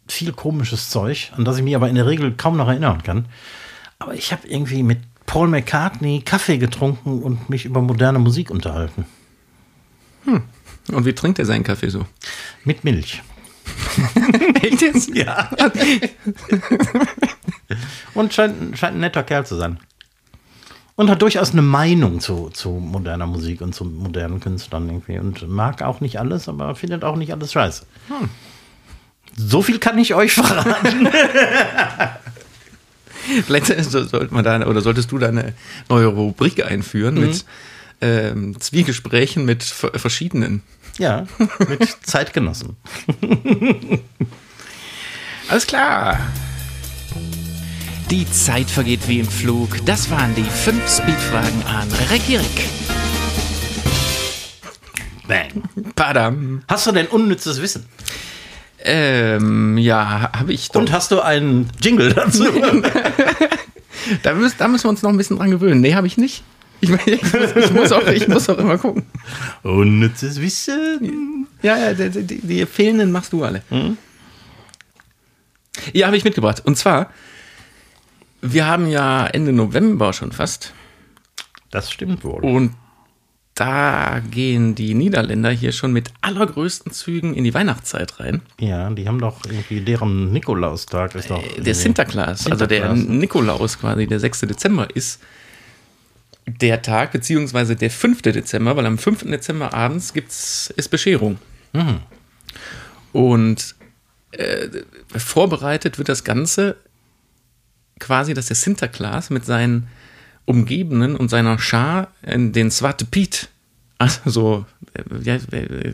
viel komisches Zeug, an das ich mich aber in der Regel kaum noch erinnern kann. Aber ich habe irgendwie mit Paul McCartney Kaffee getrunken und mich über moderne Musik unterhalten. Und wie trinkt er seinen Kaffee so? Mit Milch. Echt jetzt? Ja. und scheint, scheint ein netter Kerl zu sein. Und hat durchaus eine Meinung zu, zu moderner Musik und zu modernen Künstlern irgendwie. Und mag auch nicht alles, aber findet auch nicht alles scheiße. So viel kann ich euch verraten. Vielleicht so- sollte man da, oder solltest du da eine neue Rubrik einführen mit ähm, Zwiegesprächen mit ver- verschiedenen. Ja, mit Zeitgenossen. Alles klar. Die Zeit vergeht wie im Flug. Das waren die fünf Speedfragen an Rekirik. Bang. Padam. Hast du denn unnützes Wissen? Ähm, ja, habe ich doch. Und hast du einen Jingle dazu? Da, müssen, da müssen wir uns noch ein bisschen dran gewöhnen. Nee, habe ich nicht. Ich, meine, ich, muss, ich, muss auch, ich muss auch immer gucken. unnützes Wissen. Ja, ja, die, die, die fehlenden machst du alle. Ja, habe ich mitgebracht. Und zwar, wir haben ja Ende November schon fast. Das stimmt wohl. Und da gehen die Niederländer hier schon mit allergrößten Zügen in die Weihnachtszeit rein. Ja, die haben doch irgendwie deren Nikolaustag ist doch. Der Sinterklaas, also der Sinterklaas. Nikolaus quasi, der 6. Dezember ist der Tag, beziehungsweise der 5. Dezember, weil am 5. Dezember abends gibt's, ist Bescherung. Und äh, vorbereitet wird das Ganze quasi, dass der Sinterklaas mit seinen Umgebenen und seiner Schar in den Zwarte Piet Also so, ja,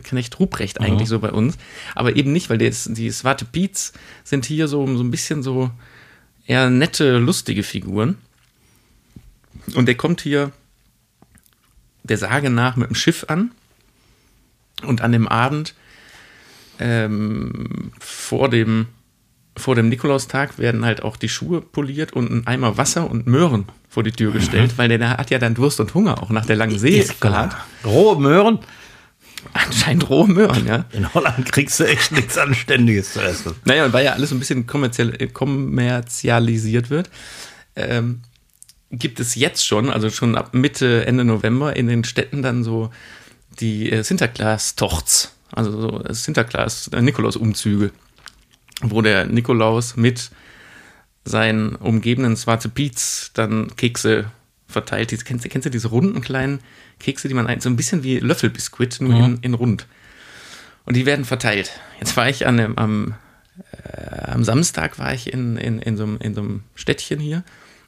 Knecht Ruprecht eigentlich so bei uns. Aber eben nicht, weil die, die Swarte Beats sind hier so, so ein bisschen so eher nette, lustige Figuren. Und der kommt hier der Sage nach mit dem Schiff an. Und an dem Abend ähm, vor dem vor dem Nikolaustag werden halt auch die Schuhe poliert und ein Eimer Wasser und Möhren vor die Tür gestellt, weil der hat ja dann Durst und Hunger auch nach der langen Seefahrt. Rohe Möhren. Anscheinend rohe Möhren, ja. In Holland kriegst du echt nichts Anständiges zu essen. Naja, und weil ja alles so ein bisschen äh, kommerzialisiert wird, ähm, gibt es jetzt schon, also schon ab Mitte, Ende November in den Städten dann so die äh, Sinterklaas-Tochts, also so äh, Sinterklaas-Nikolaus-Umzüge, wo der Nikolaus mit seinen umgebenden Schwarze Piets dann Kekse verteilt. Diese, kennst, du- kennst du diese runden kleinen Kekse, die man ein, so ein bisschen wie Löffelbiskuit, nur in, in rund. Und die werden verteilt. Jetzt war ich an dem, am, äh, am Samstag war ich in, in, in, so in so einem Städtchen hier.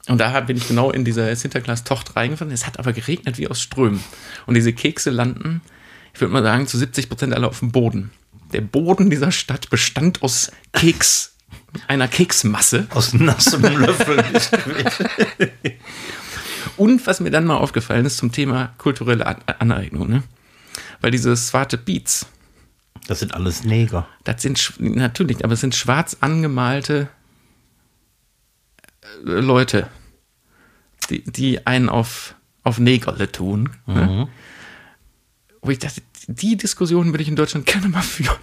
Und da bin ich genau in dieser Sinterklaas-Tocht reingefahren. Es hat aber geregnet wie aus Strömen. Und diese Kekse landen, ich würde mal sagen, zu 70 Prozent alle auf dem Boden. Der Boden dieser Stadt bestand aus Keks, einer Keksmasse. Aus nassem Löffel. Und was mir dann mal aufgefallen ist zum Thema kulturelle An Aneignung, ne? Weil diese Swarte Beats, Das sind alles Neger. das sind natürlich, aber es sind schwarz angemalte Leute, die, die einen auf, auf Negerle tun. Ne? Wo ich dachte, die Diskussion würde ich in Deutschland gerne mal führen.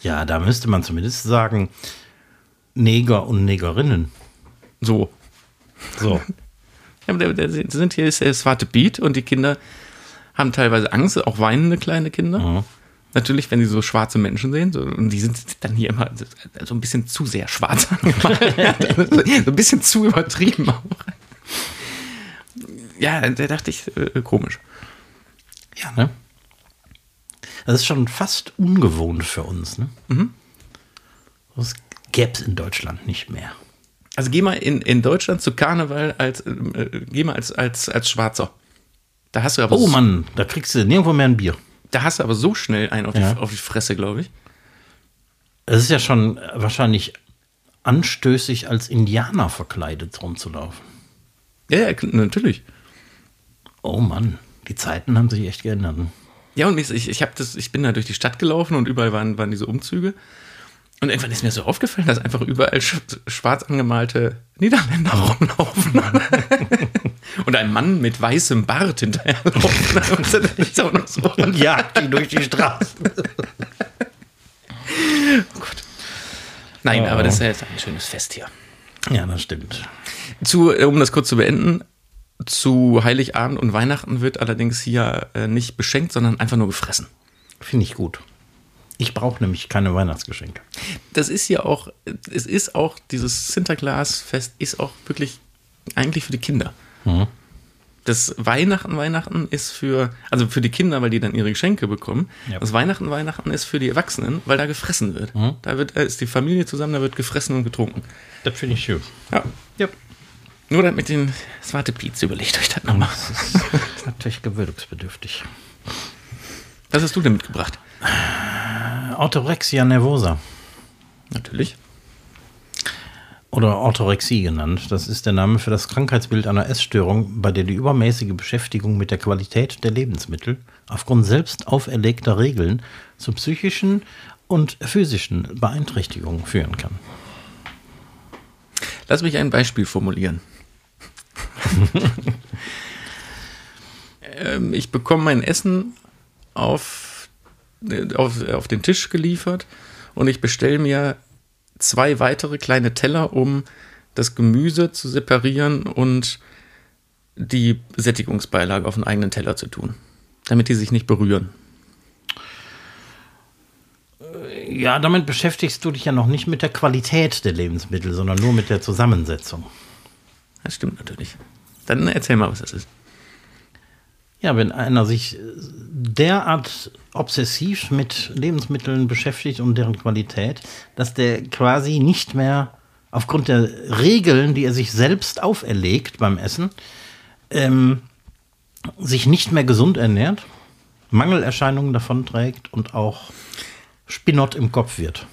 Ja, da müsste man zumindest sagen, Neger und Negerinnen. So. So. Ja, da, da sind hier ist der Swarte Beat und die Kinder haben teilweise Angst, auch weinende kleine Kinder. Natürlich, wenn sie so schwarze Menschen sehen, so, und die sind dann hier immer so- ein bisschen zu sehr schwarz angemalt. so ein bisschen zu übertrieben auch. Ja, da dachte ich, äh, komisch. Ja, ne? Das ist schon fast ungewohnt für uns, ne? Das gäbe es in Deutschland nicht mehr. Also geh mal in, in Deutschland zu Karneval als, äh, geh mal als, als, als Schwarzer. Da hast du aber Oh Mann, da kriegst du nirgendwo mehr ein Bier. Da hast du aber so schnell einen auf, Ja. die, auf die Fresse, glaube ich. Es ist ja schon wahrscheinlich anstößig, als Indianer verkleidet rumzulaufen. Ja, ja, natürlich. Oh Mann, die Zeiten haben sich echt geändert. ne? Ja, und ich, ich, hab das, ich bin da durch die Stadt gelaufen und überall waren, waren diese Umzüge. Und irgendwann ist mir so aufgefallen, dass einfach überall sch schwarz angemalte Niederländer rumlaufen. und ein Mann mit weißem Bart hinterherlaufen. Und so. Und jagt die durch die Straßen. Nein, aber das ist ja jetzt ein schönes Fest hier. Ja, das stimmt. Zu, äh, um das kurz zu beenden, zu Heiligabend und Weihnachten wird allerdings hier äh, nicht beschenkt, sondern einfach nur gefressen. Finde ich gut. Ich brauche nämlich keine Weihnachtsgeschenke. Das ist ja auch, es ist auch, dieses Sinterklaas-Fest ist auch wirklich eigentlich für die Kinder. Das Weihnachten, Weihnachten ist für, also für die Kinder, weil die dann ihre Geschenke bekommen. Ja. Das Weihnachten, Weihnachten ist für die Erwachsenen, weil da gefressen wird. Da wird, da ist die Familie zusammen, da wird gefressen und getrunken. Das finde ich schön. Ja. Ja. Nur damit den Swarte Pietz überlegt euch das nochmal. Das ist natürlich gewöhnungsbedürftig. Was hast du denn mitgebracht? Orthorexia nervosa Natürlich. oder Orthorexie genannt. Das ist der Name für das Krankheitsbild einer Essstörung, bei der die übermäßige Beschäftigung mit der Qualität der Lebensmittel aufgrund selbst auferlegter Regeln zu psychischen und physischen Beeinträchtigungen führen kann. Lass mich ein Beispiel formulieren. ähm, ich bekomme mein Essen auf, äh, auf, auf den Tisch geliefert und ich bestelle mir zwei weitere kleine Teller, um das Gemüse zu separieren und die Sättigungsbeilage auf einen eigenen Teller zu tun, damit die sich nicht berühren. Ja, damit beschäftigst du dich ja noch nicht mit der Qualität der Lebensmittel, sondern nur mit der Zusammensetzung. Das stimmt natürlich. Dann erzähl mal, was das ist. Ja, wenn einer sich derart obsessiv mit Lebensmitteln beschäftigt und deren Qualität, dass der quasi nicht mehr aufgrund der Regeln, die er sich selbst auferlegt beim Essen, ähm, sich nicht mehr gesund ernährt, Mangelerscheinungen davonträgt und auch Spinott im Kopf wird.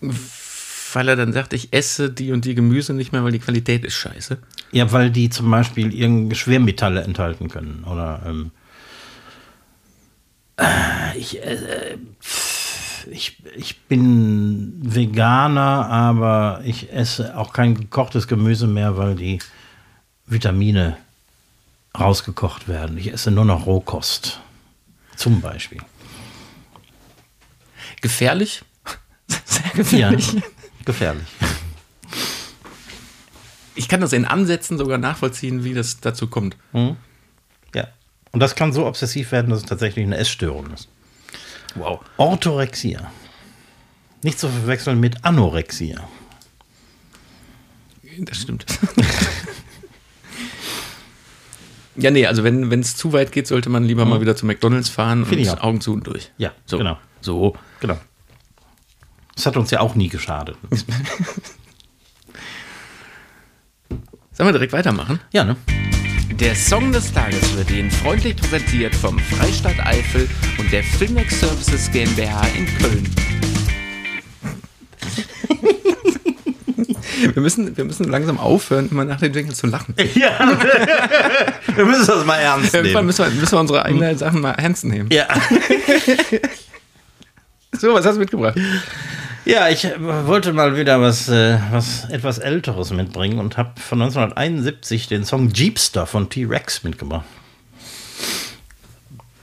Weil er dann sagt, ich esse die und die Gemüse nicht mehr, weil die Qualität ist scheiße. Ja, weil die zum Beispiel irgendeine Schwermetalle enthalten können. Oder ähm, äh, ich, äh, ich, ich bin Veganer, aber ich esse auch kein gekochtes Gemüse mehr, weil die Vitamine rausgekocht werden. Ich esse nur noch Rohkost. Zum Beispiel. Gefährlich? Sehr Ja, gefährlich. Ich kann das in Ansätzen sogar nachvollziehen, wie das dazu kommt. Ja. Und das kann so obsessiv werden, dass es tatsächlich eine Essstörung ist. Wow. Orthorexia. Nicht zu verwechseln mit Anorexia. Das stimmt. ja, nee, also wenn es zu weit geht, sollte man lieber mal wieder zu McDonalds fahren Finde und. Augen zu und durch. Ja, So. genau. So. Genau. Das hat uns ja auch nie geschadet. Sollen wir direkt weitermachen? Ja, ne? Der Song des Tages wird Ihnen freundlich präsentiert vom Freistaat Eifel und der Filmex Services GmbH in Köln. Wir müssen, wir müssen langsam aufhören, immer nach den Jingles zu lachen. Ja. Wir müssen das mal ernst Irgendwann nehmen. müssen wir, müssen wir unsere eigenen Sachen mal ernst nehmen. Ja. So, was hast du mitgebracht? Ja, ich äh, wollte mal wieder was, äh, was etwas Älteres mitbringen und habe von 1971 den Song Jeepster von T-Rex mitgebracht.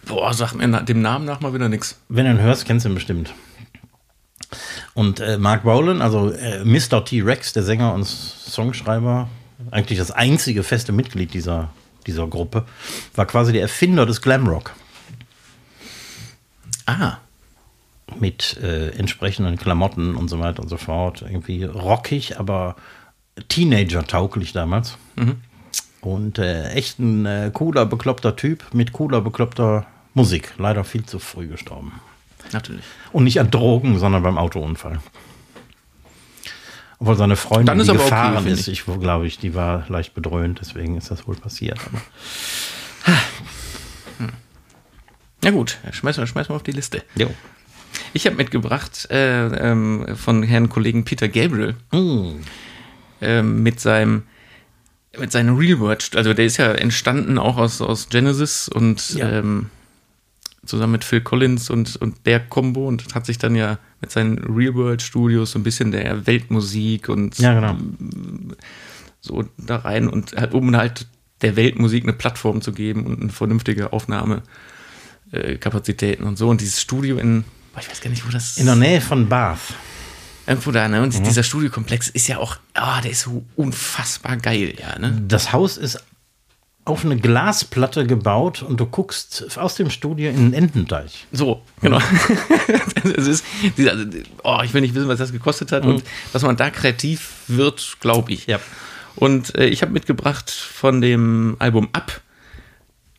Boah, sag mir dem Namen nach mal wieder nichts. Wenn du ihn hörst, kennst du ihn bestimmt. Und äh, Mark Rowland, also äh, Mr. T-Rex, der Sänger und Songschreiber, eigentlich das einzige feste Mitglied dieser, dieser Gruppe, war quasi der Erfinder des Glamrock. Ah, mit äh, entsprechenden Klamotten und so weiter und so fort. Irgendwie rockig, aber Teenager-tauglich damals. Und äh, echt ein äh, cooler, bekloppter Typ mit cooler, bekloppter Musik. Leider viel zu früh gestorben. natürlich. Und nicht an Drogen, sondern beim Autounfall. Obwohl seine Freundin, Dann ist die okay, gefahren finde ist, ich glaube ich, die war leicht bedröhnt, deswegen ist das wohl passiert. Aber Na gut, schmeißen wir, schmeißen wir auf die Liste. jo. Ich habe mitgebracht äh, ähm, von Herrn Kollegen Peter Gabriel Mm. ähm, mit seinem mit seinem Real World, also der ist ja entstanden auch aus, aus Genesis und Ja. ähm, zusammen mit Phil Collins und, und der Combo und hat sich dann ja mit seinen Real World Studios so ein bisschen der Weltmusik und Ja, genau. so da rein und halt, um halt der Weltmusik eine Plattform zu geben und eine vernünftige Aufnahmekapazitäten und so. Und dieses Studio in, boah, ich weiß gar nicht, wo das In der Nähe von Bath. Irgendwo da, ne? Und dieser Studiokomplex ist ja auch, ah, der ist so unfassbar geil, ja, ne? Das Haus ist auf eine Glasplatte gebaut und du guckst aus dem Studio in den Ententeich. So, genau. es ist, dieser, oh, ich will nicht wissen, was das gekostet hat und dass man da kreativ wird, glaube ich. Ja. Und äh, ich habe mitgebracht von dem Album Up,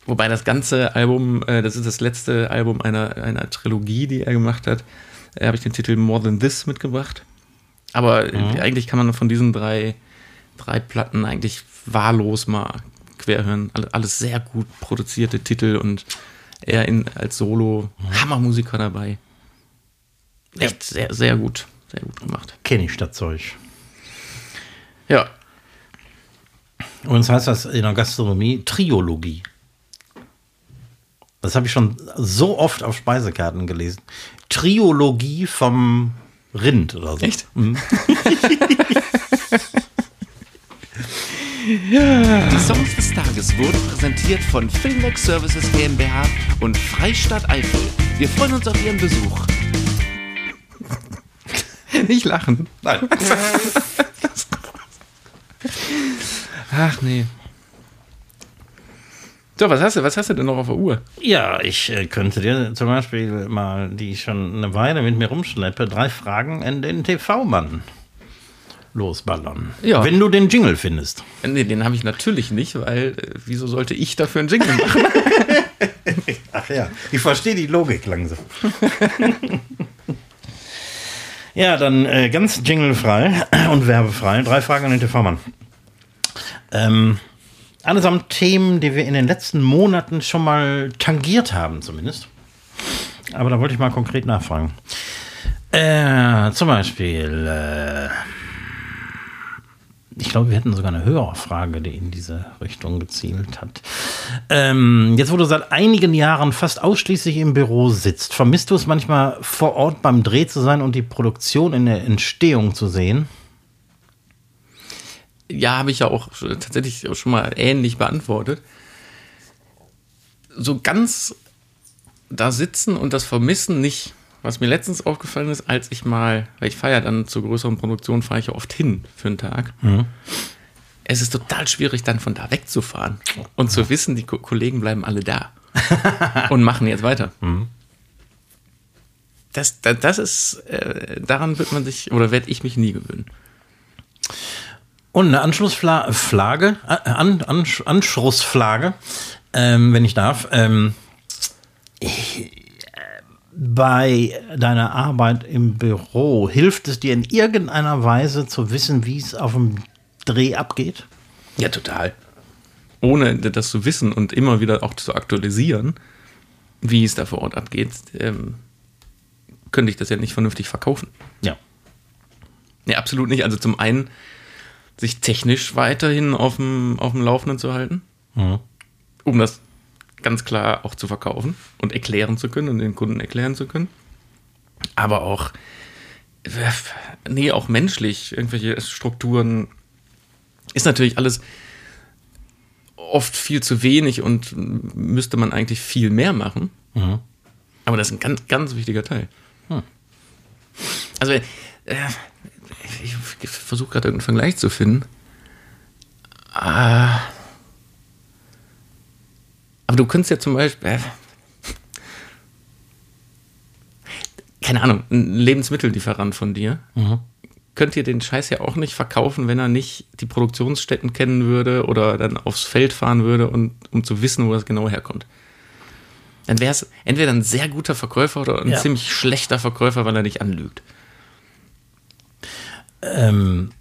wobei das ganze Album, äh, das ist das letzte Album einer, einer Trilogie, die er gemacht hat, äh, habe ich den Titel More Than This mitgebracht. Aber äh, eigentlich kann man von diesen drei, drei Platten eigentlich wahllos mal querhören. Alle- Alles sehr gut produzierte Titel und er in, als Solo Hammermusiker dabei. Echt sehr, sehr gut. Sehr gut gemacht. Kenne ich das Zeug. Ja, Übrigens heißt das in der Gastronomie Triologie. Das habe ich schon so oft auf Speisekarten gelesen. Triologie vom Rind oder so. Echt? Mhm. Die Songs des Tages wurden präsentiert von Filmex Services GmbH und Freistaat Eifel. Wir freuen uns auf Ihren Besuch. nicht lachen. Nein. Ach nee. So, was hast du? Was hast du denn noch auf der Uhr? Ja, ich äh, könnte dir zum Beispiel mal, die ich schon eine Weile mit mir rumschleppe, drei Fragen in den TV-Mann losballern. Ja. Wenn du den Jingle findest. Nee, den habe ich natürlich nicht, weil äh, wieso sollte ich dafür einen Jingle machen? Ach ja, ich verstehe die Logik langsam. ja, dann äh, ganz jinglefrei und werbefrei. Drei Fragen an den TV-Mann. Ähm, allesamt Themen, die wir in den letzten Monaten schon mal tangiert haben, zumindest. Aber da wollte ich mal konkret nachfragen. Äh, zum Beispiel, äh, ich glaube, wir hätten sogar eine höhere Frage, die in diese Richtung gezielt hat. Ähm, jetzt, wo du seit einigen Jahren fast ausschließlich im Büro sitzt, vermisst du es manchmal vor Ort beim Dreh zu sein und die Produktion in der Entstehung zu sehen? Ja, habe ich ja auch tatsächlich schon mal ähnlich beantwortet. So ganz da sitzen und das vermissen nicht. Was mir letztens aufgefallen ist, als ich mal, weil ich feiere dann zur größeren Produktion, fahre ich ja oft hin für einen Tag. Mhm. Es ist total schwierig, dann von da wegzufahren und zu wissen, die Ko Kollegen bleiben alle da und machen jetzt weiter. Mhm. Das, das, das ist, äh, daran wird man sich, oder werde ich mich nie gewöhnen. Und eine Anschlussflage, äh, An, An, Anschlussflage, ähm, wenn ich darf. Ähm, bei deiner Arbeit im Büro, hilft es dir in irgendeiner Weise zu wissen, wie es auf dem Dreh abgeht? Ja, total. Ohne das zu wissen und immer wieder auch zu aktualisieren, wie es da vor Ort abgeht, ähm, könnte ich das ja nicht vernünftig verkaufen. Ja. Ja, absolut nicht. Also zum einen sich technisch weiterhin auf dem, auf dem Laufenden zu halten, mhm. um das ganz klar auch zu verkaufen und erklären zu können und den Kunden erklären zu können. Aber auch, nee, auch menschlich, irgendwelche Strukturen ist natürlich alles oft viel zu wenig und müsste man eigentlich viel mehr machen. Mhm. Aber das ist ein ganz, ganz wichtiger Teil. Hm. Also, äh, ich versuche gerade irgendeinen Vergleich zu finden. Ah. Aber du könntest ja zum Beispiel. Äh, keine Ahnung, ein Lebensmittellieferant von dir. Mhm. Könnt ihr den Scheiß ja auch nicht verkaufen, wenn er nicht die Produktionsstätten kennen würde oder dann aufs Feld fahren würde, und, um zu wissen, wo das genau herkommt. Dann wäre es entweder ein sehr guter Verkäufer oder ein ja. ziemlich schlechter Verkäufer, weil er dich anlügt. Ähm,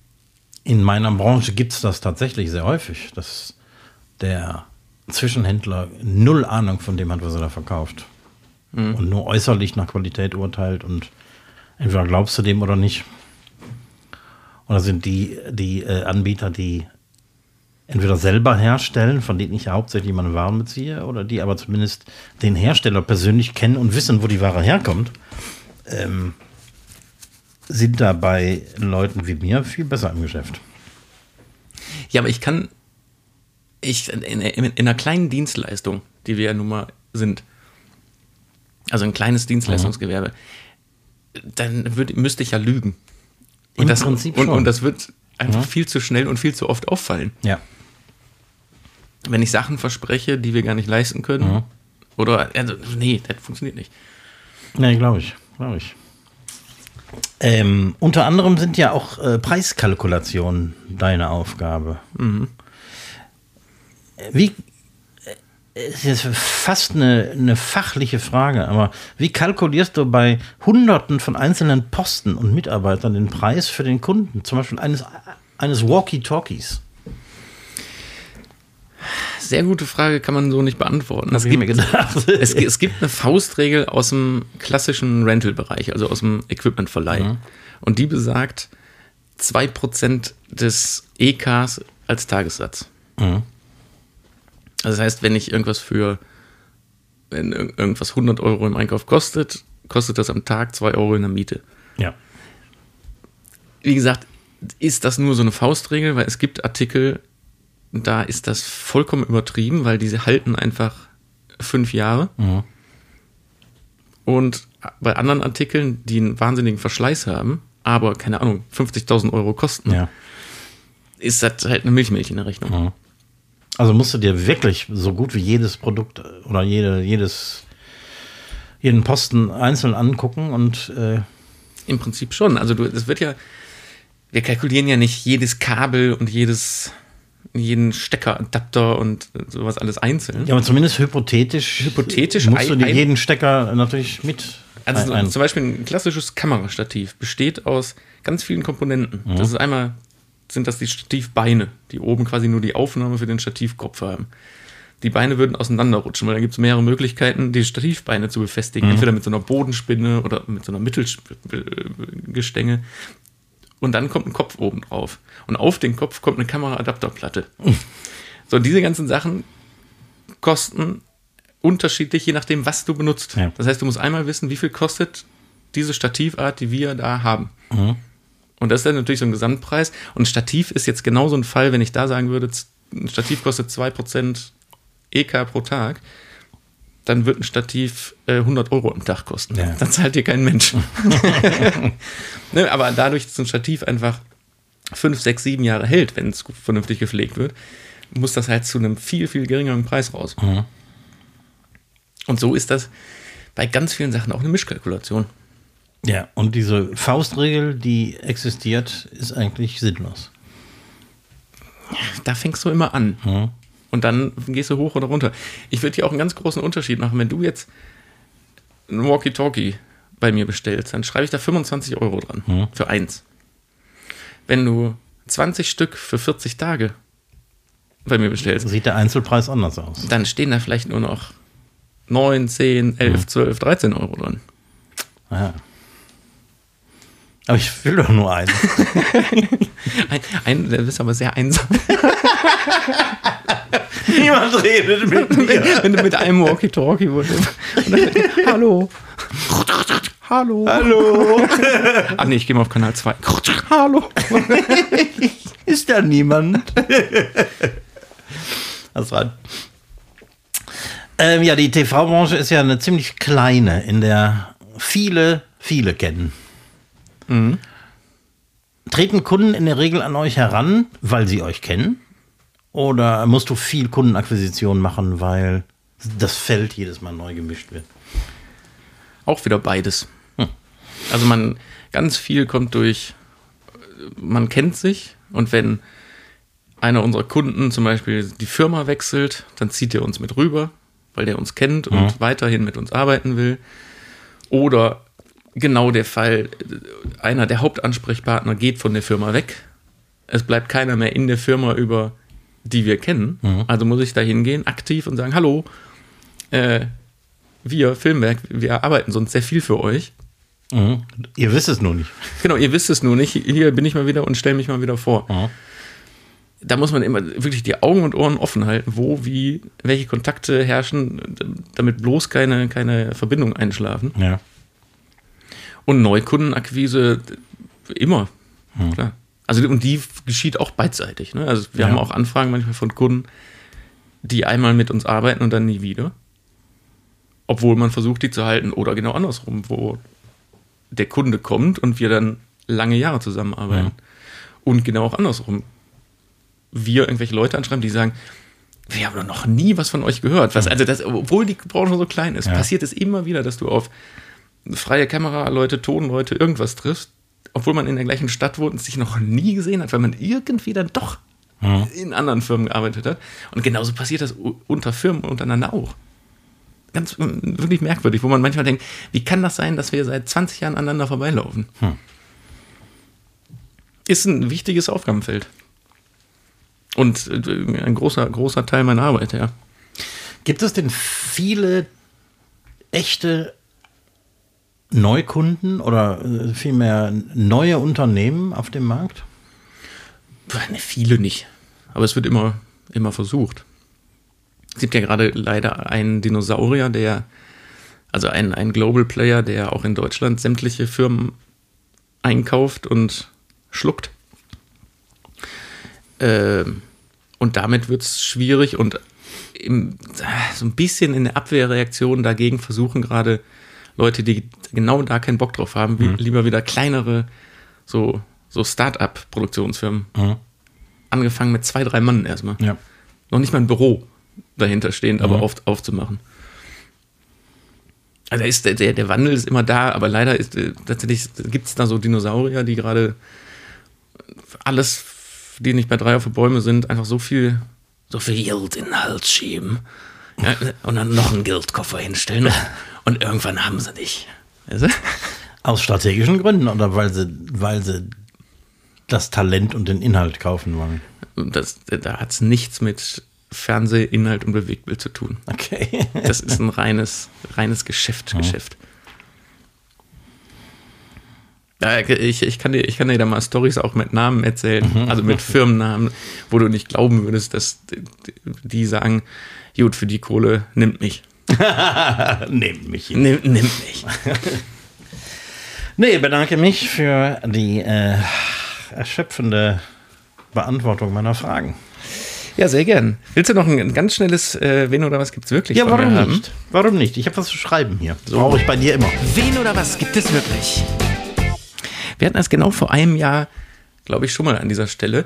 in meiner Branche gibt es das tatsächlich sehr häufig, dass der Zwischenhändler null Ahnung von dem hat, was er da verkauft. Mhm. Und nur äußerlich nach Qualität urteilt und entweder glaubst du dem oder nicht. Oder sind die, die äh, Anbieter, die entweder selber herstellen, von denen ich ja hauptsächlich meine Waren beziehe, oder die aber zumindest den Hersteller persönlich kennen und wissen, wo die Ware herkommt. Ähm, sind da bei Leuten wie mir viel besser im Geschäft. Ja, aber ich kann, ich, in, in, in einer kleinen Dienstleistung, die wir ja nun mal sind, also ein kleines Dienstleistungsgewerbe, mhm. dann würd, müsste ich ja lügen. Und Im das, Prinzip und, schon. und das wird einfach Mhm. viel zu schnell und viel zu oft auffallen. Ja. Wenn ich Sachen verspreche, die wir gar nicht leisten können, Mhm. oder, also, nee, das funktioniert nicht. Nee, glaube ich. Glaube ich. Ähm, unter anderem sind ja auch äh, Preiskalkulationen deine Aufgabe. Wie, äh, es ist jetzt fast eine, eine fachliche Frage, aber wie kalkulierst du bei Hunderten von einzelnen Posten und Mitarbeitern den Preis für den Kunden, zum Beispiel eines, eines Walkie-Talkies? Sehr gute Frage, kann man so nicht beantworten. Das Es hab ich mir gibt, gedacht. es, es gibt eine Faustregel aus dem klassischen Rental-Bereich, also aus dem Equipmentverleih. Mhm. Und die besagt 2% des EKs als Tagessatz. Mhm. Also das heißt, wenn ich irgendwas für, wenn ir- irgendwas 100 Euro im Einkauf kostet, kostet das am Tag 2 Euro in der Miete. Ja. Wie gesagt, ist das nur so eine Faustregel, weil es gibt Artikel, da ist das vollkommen übertrieben, weil diese halten einfach fünf Jahre. Mhm. Und bei anderen Artikeln, die einen wahnsinnigen Verschleiß haben, aber keine Ahnung, 50.000 Euro kosten, ja. ist das halt eine Milchmilch in der Rechnung. Mhm. Also musst du dir wirklich so gut wie jedes Produkt oder jede, jedes, jeden Posten einzeln angucken und äh, Im Prinzip schon. Also du, das wird ja, wir kalkulieren ja nicht jedes Kabel und jedes, jeden Steckeradapter und sowas alles einzeln. ja, aber zumindest hypothetisch, Hypothetisch musst du dir jeden Stecker natürlich mit. Also so, ein, zum Beispiel ein klassisches Kamerastativ besteht aus ganz vielen Komponenten. Mhm. Das ist einmal sind das die Stativbeine, die oben quasi nur die Aufnahme für den Stativkopf haben. Die Beine würden auseinanderrutschen, weil da gibt es mehrere Möglichkeiten, die Stativbeine zu befestigen. Entweder mit so einer Bodenspinne oder mit so einer Mittelgestänge. Und dann kommt ein Kopf oben drauf. Und auf den Kopf kommt eine Kameraadapterplatte. So, diese ganzen Sachen kosten unterschiedlich, je nachdem, was du benutzt. Ja. Das heißt, du musst einmal wissen, wie viel kostet diese Stativart, die wir da haben. Mhm. Und das ist dann natürlich so ein Gesamtpreis. Und ein Stativ ist jetzt genauso ein Fall, wenn ich da sagen würde, ein Stativ kostet 2% EK pro Tag, dann wird ein Stativ äh, 100 Euro am Tag kosten. Ja. Dann zahlt dir kein Mensch. ne, aber dadurch, dass ein Stativ einfach 5, 6, 7 Jahre hält, wenn es vernünftig gepflegt wird, muss das halt zu einem viel, viel geringeren Preis raus. Mhm. Und so ist das bei ganz vielen Sachen auch eine Mischkalkulation. Ja, und diese Faustregel, die existiert, ist eigentlich sinnlos. Da fängst du immer an. Mhm. Und dann gehst du hoch oder runter. Ich würde dir auch einen ganz großen Unterschied machen. Wenn du jetzt ein Walkie-Talkie bei mir bestellst, dann schreibe ich da 25 Euro dran. Für eins. Wenn du 20 Stück für 40 Tage bei mir bestellst, Sieht der Einzelpreis anders aus. dann stehen da vielleicht nur noch 9, 10, 11, 12, 13 Euro dran. Ja. Aber ich will doch nur einen. Ein, ein, der ist aber sehr einsam. Niemand redet mit mir. Wenn du mit einem Walkie-Talkie wurde. Und dann, Hallo. Hallo. Hallo. Ach nee, ich gehe mal auf Kanal 2. Hallo. Ist da niemand? Das war. Ähm, ja, die TV-Branche ist ja eine ziemlich kleine, in der viele, viele kennen. Treten Kunden in der Regel an euch heran, weil sie euch kennen? Oder musst du viel Kundenakquisition machen, weil das Feld jedes Mal neu gemischt wird? Auch wieder beides. Also man, ganz viel kommt durch, man kennt sich und wenn einer unserer Kunden zum Beispiel die Firma wechselt, dann zieht er uns mit rüber, weil der uns kennt und weiterhin mit uns arbeiten will. Oder genau der Fall, einer der Hauptansprechpartner geht von der Firma weg. Es bleibt keiner mehr in der Firma, über die wir kennen. Also muss ich da hingehen, aktiv und sagen, hallo, äh, wir, Filmwerk, wir arbeiten sonst sehr viel für euch. Mhm. Ihr wisst es nur nicht. Genau, ihr wisst es nur nicht. Hier bin ich mal wieder und stelle mich mal wieder vor. Da muss man immer wirklich die Augen und Ohren offen halten, wo, wie, welche Kontakte herrschen, damit bloß keine, keine Verbindung einschlafen. Ja. Und Neukundenakquise immer. Klar. Also, und die geschieht auch beidseitig. Ne? Also, wir Ja. haben auch Anfragen manchmal von Kunden, die einmal mit uns arbeiten und dann nie wieder. Obwohl man versucht, die zu halten. Oder genau andersrum, wo der Kunde kommt und wir dann lange Jahre zusammenarbeiten. Und genau auch andersrum. Wir irgendwelche Leute anschreiben, die sagen, wir haben doch noch nie was von euch gehört. Was, also das, obwohl die Branche so klein ist, Ja. passiert es immer wieder, dass du auf freie Kameraleute, Tonleute, irgendwas triffst, obwohl man in der gleichen Stadt wohnt und sich noch nie gesehen hat, weil man irgendwie dann doch in anderen Firmen gearbeitet hat. Und genauso passiert das unter Firmen untereinander auch. Ganz mm, wirklich merkwürdig, wo man manchmal denkt, wie kann das sein, dass wir seit 20 Jahren aneinander vorbeilaufen? Ist ein wichtiges Aufgabenfeld. Und äh, ein großer, großer Teil meiner Arbeit, ja. Gibt es denn viele echte Neukunden oder äh, vielmehr neue Unternehmen auf dem Markt? Ne, viele nicht. Aber es wird immer, immer versucht. Es gibt ja gerade leider einen Dinosaurier, der, also einen, einen Global Player, der auch in Deutschland sämtliche Firmen einkauft und schluckt. Ähm, und damit wird es schwierig und im, so ein bisschen in der Abwehrreaktion dagegen versuchen gerade Leute, die genau da keinen Bock drauf haben, wie, lieber wieder kleinere, so, so Start-up-Produktionsfirmen. Angefangen mit zwei, drei Mann erstmal. Ja. Noch nicht mal ein Büro dahinter stehend, aber auf, aufzumachen. Also ist der, der, der Wandel ist immer da, aber leider ist äh, tatsächlich gibt es da so Dinosaurier, die gerade alles, die nicht bei drei auf Bäume sind, einfach so viel, so viel Geld in den Hals schieben. Ja, und dann noch einen Geldkoffer hinstellen. Und irgendwann haben sie nicht. Weißt du? Aus strategischen Gründen oder weil sie, weil sie das Talent und den Inhalt kaufen wollen. Das, da hat es nichts mit Fernsehinhalt und Bewegtbild zu tun. Okay. Das ist ein reines, reines Geschäft, Geschäft. Ja, ich, ich, kann dir, ich kann dir da mal Stories auch mit Namen erzählen, also mit Firmennamen, wo du nicht glauben würdest, dass die- die sagen, gut, für die Kohle nimmt mich. Nehmt mich hin. Nimm, nimmt mich. Nee, bedanke mich für die äh, erschöpfende Beantwortung meiner Fragen. Ja, sehr gern. Willst du noch ein, ein ganz schnelles äh, Wen oder was gibt's wirklich Ja, warum haben? nicht? Warum nicht? Ich habe was zu schreiben hier. Brauche ich bei dir immer. Wen oder was gibt es wirklich? Wir hatten das genau vor einem Jahr, glaube ich, schon mal an dieser Stelle,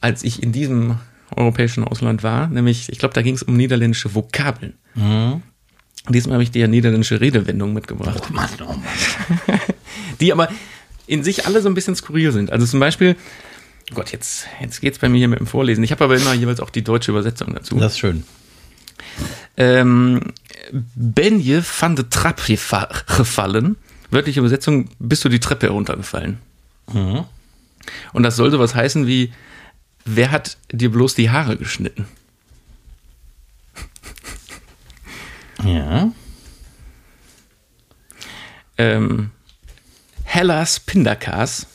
als ich in diesem europäischen Ausland war. Nämlich, ich glaube, da ging es um niederländische Vokabeln. Und diesmal habe ich dir niederländische Redewendungen mitgebracht, Mann, oh Mann. die aber in sich alle so ein bisschen skurril sind. Also zum Beispiel, oh Gott, jetzt, jetzt geht es bei mir hier mit dem Vorlesen. Ich habe aber immer jeweils auch die deutsche Übersetzung dazu. Das ist schön. Ähm, ben je van de trap gefa- gefallen? Wörtliche Übersetzung, bist du die Treppe heruntergefallen? Und das soll sowas heißen wie, wer hat dir bloß die Haare geschnitten? Ja. Ähm, Hellas Pindakas,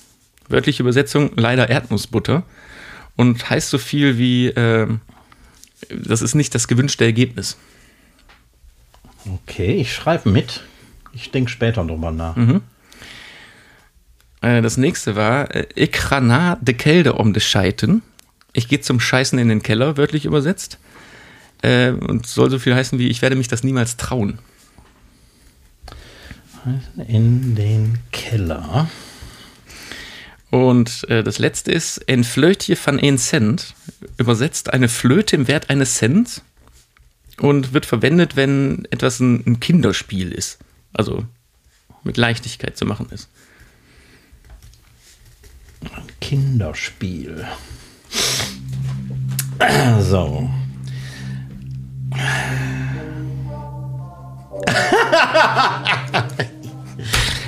wörtliche Übersetzung, leider Erdnussbutter. Und heißt so viel wie, ähm, das ist nicht das gewünschte Ergebnis. Okay, ich schreibe mit. Ich denke später drüber nach. Äh, das nächste war, äh, ik ga na de Kelde om de Scheiten. Ich gehe zum Scheißen in den Keller, wörtlich übersetzt. Äh, und soll so viel heißen wie, ich werde mich das niemals trauen. In den Keller. Und äh, das letzte ist, ein Flötje van een Cent. Übersetzt eine Flöte im Wert eines Cent. Und wird verwendet, wenn etwas ein, ein Kinderspiel ist. Also mit Leichtigkeit zu machen ist. Kinderspiel. So.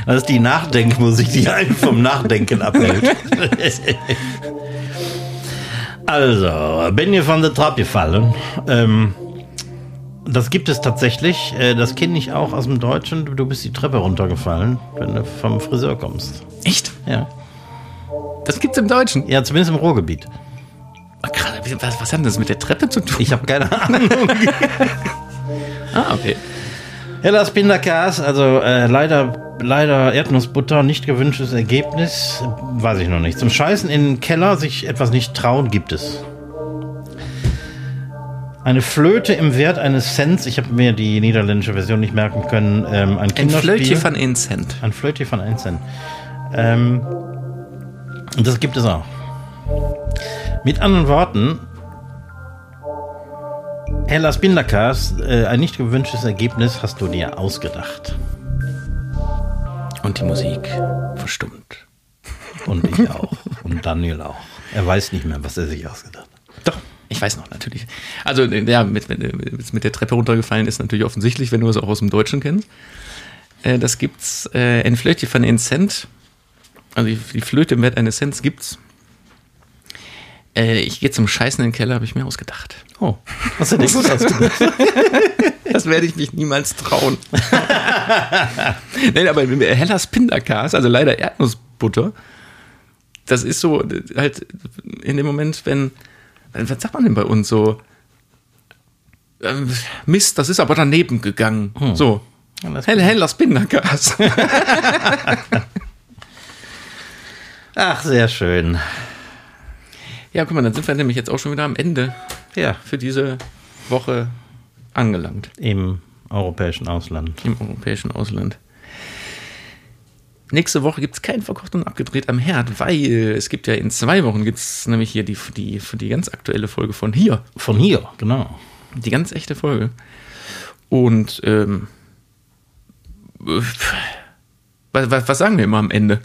Das ist die Nachdenkmusik, die einen vom Nachdenken abhält. Also, bin ihr von der Treppe gefallen? Ähm, das gibt es tatsächlich. Äh, Das kenne ich auch aus dem Deutschen. Du bist die Treppe runtergefallen, wenn du vom Friseur kommst. Echt? Ja. Das gibt's im Deutschen. Ja, zumindest im Ruhrgebiet. Was, was hat denn das mit der Treppe zu tun? Ich habe keine Ahnung. Ah, okay. Hellas Pindakas, also äh, leider, leider Erdnussbutter, nicht gewünschtes Ergebnis, weiß ich noch nicht. Zum Scheißen in den Keller, sich etwas nicht trauen, gibt es. Eine Flöte im Wert eines Cents, ich habe mir die niederländische Version nicht merken können, ähm, ein Ein. Flötje von 1 Cent. Ein Flötchen von 1 Cent. Ähm, und das gibt es auch. Mit anderen Worten, Hellas Binderkas, äh, ein nicht gewünschtes Ergebnis hast du dir ausgedacht. Und die Musik verstummt. Und ich auch. Und Daniel auch. Er weiß nicht mehr, was er sich ausgedacht hat. Doch, ich weiß noch, natürlich. Also, ja, mit, mit, mit der Treppe runtergefallen ist natürlich offensichtlich, wenn du es auch aus dem Deutschen kennst. Äh, das gibt's, äh, ein Flötchen von 1 Cent. Also, die, die Flöte im Wert eines Cents gibt's. Äh, ich gehe zum Scheißen in den Keller, habe ich mir ausgedacht. Oh, hast du gut ausgedacht? Das werde ich mich niemals trauen. Nein, aber Hellas Pindakas, also leider Erdnussbutter, das ist so halt in dem Moment, wenn, was sagt man denn bei uns so? Ähm, Mist, das ist aber daneben gegangen. So. Alles Hell, Hellas Pindakas. Ach, sehr schön. Ja, guck mal, dann sind wir nämlich jetzt auch schon wieder am Ende Ja, für diese Woche angelangt im europäischen Ausland. im europäischen Ausland. Nächste Woche gibt es kein verkocht und abgedreht am Herd, weil es gibt ja in zwei Wochen gibt es nämlich hier die, die, die ganz aktuelle Folge von hier. Von hier, genau. Die ganz echte Folge. Und ähm, äh, was, was, was sagen wir immer am Ende?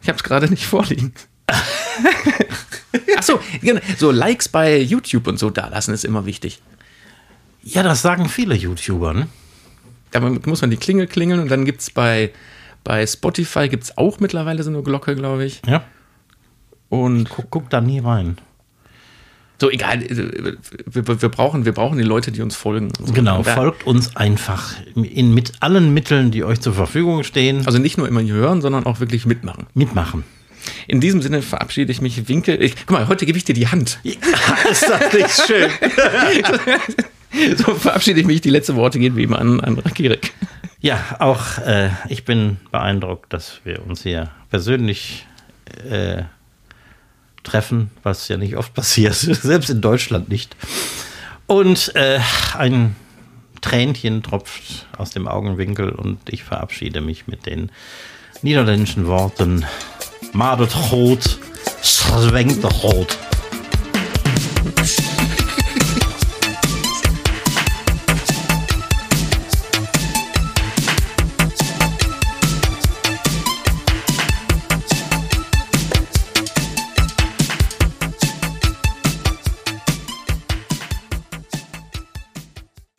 Ich habe es gerade nicht vorliegen. Achso, genau. so Likes bei YouTube und so da lassen ist immer wichtig. Ja, das sagen viele YouTuber, ne? Da muss man die Klingel klingeln und dann gibt es bei, bei Spotify gibt's auch mittlerweile so eine Glocke, glaube ich. Ja. Und Guck, guck da nie rein. so, egal, äh, wir, wir, brauchen, wir brauchen die Leute, die uns folgen. so. Genau, folgt uns einfach in, mit allen Mitteln, die euch zur Verfügung stehen. Also nicht nur immer hören, sondern auch wirklich mitmachen. mitmachen. In diesem Sinne verabschiede ich mich, winke. Ich, guck mal, heute gebe ich dir die Hand. Ist das nicht schön? So verabschiede ich mich. Die letzten Worte gehen wie immer an, an Rakirik. Ja, auch äh, ich bin beeindruckt, dass wir uns hier persönlich äh, treffen, was ja nicht oft passiert, selbst in Deutschland nicht. Und äh, ein Tränchen tropft aus dem Augenwinkel und ich verabschiede mich mit den niederländischen Worten Madet rot, schwenkt rot.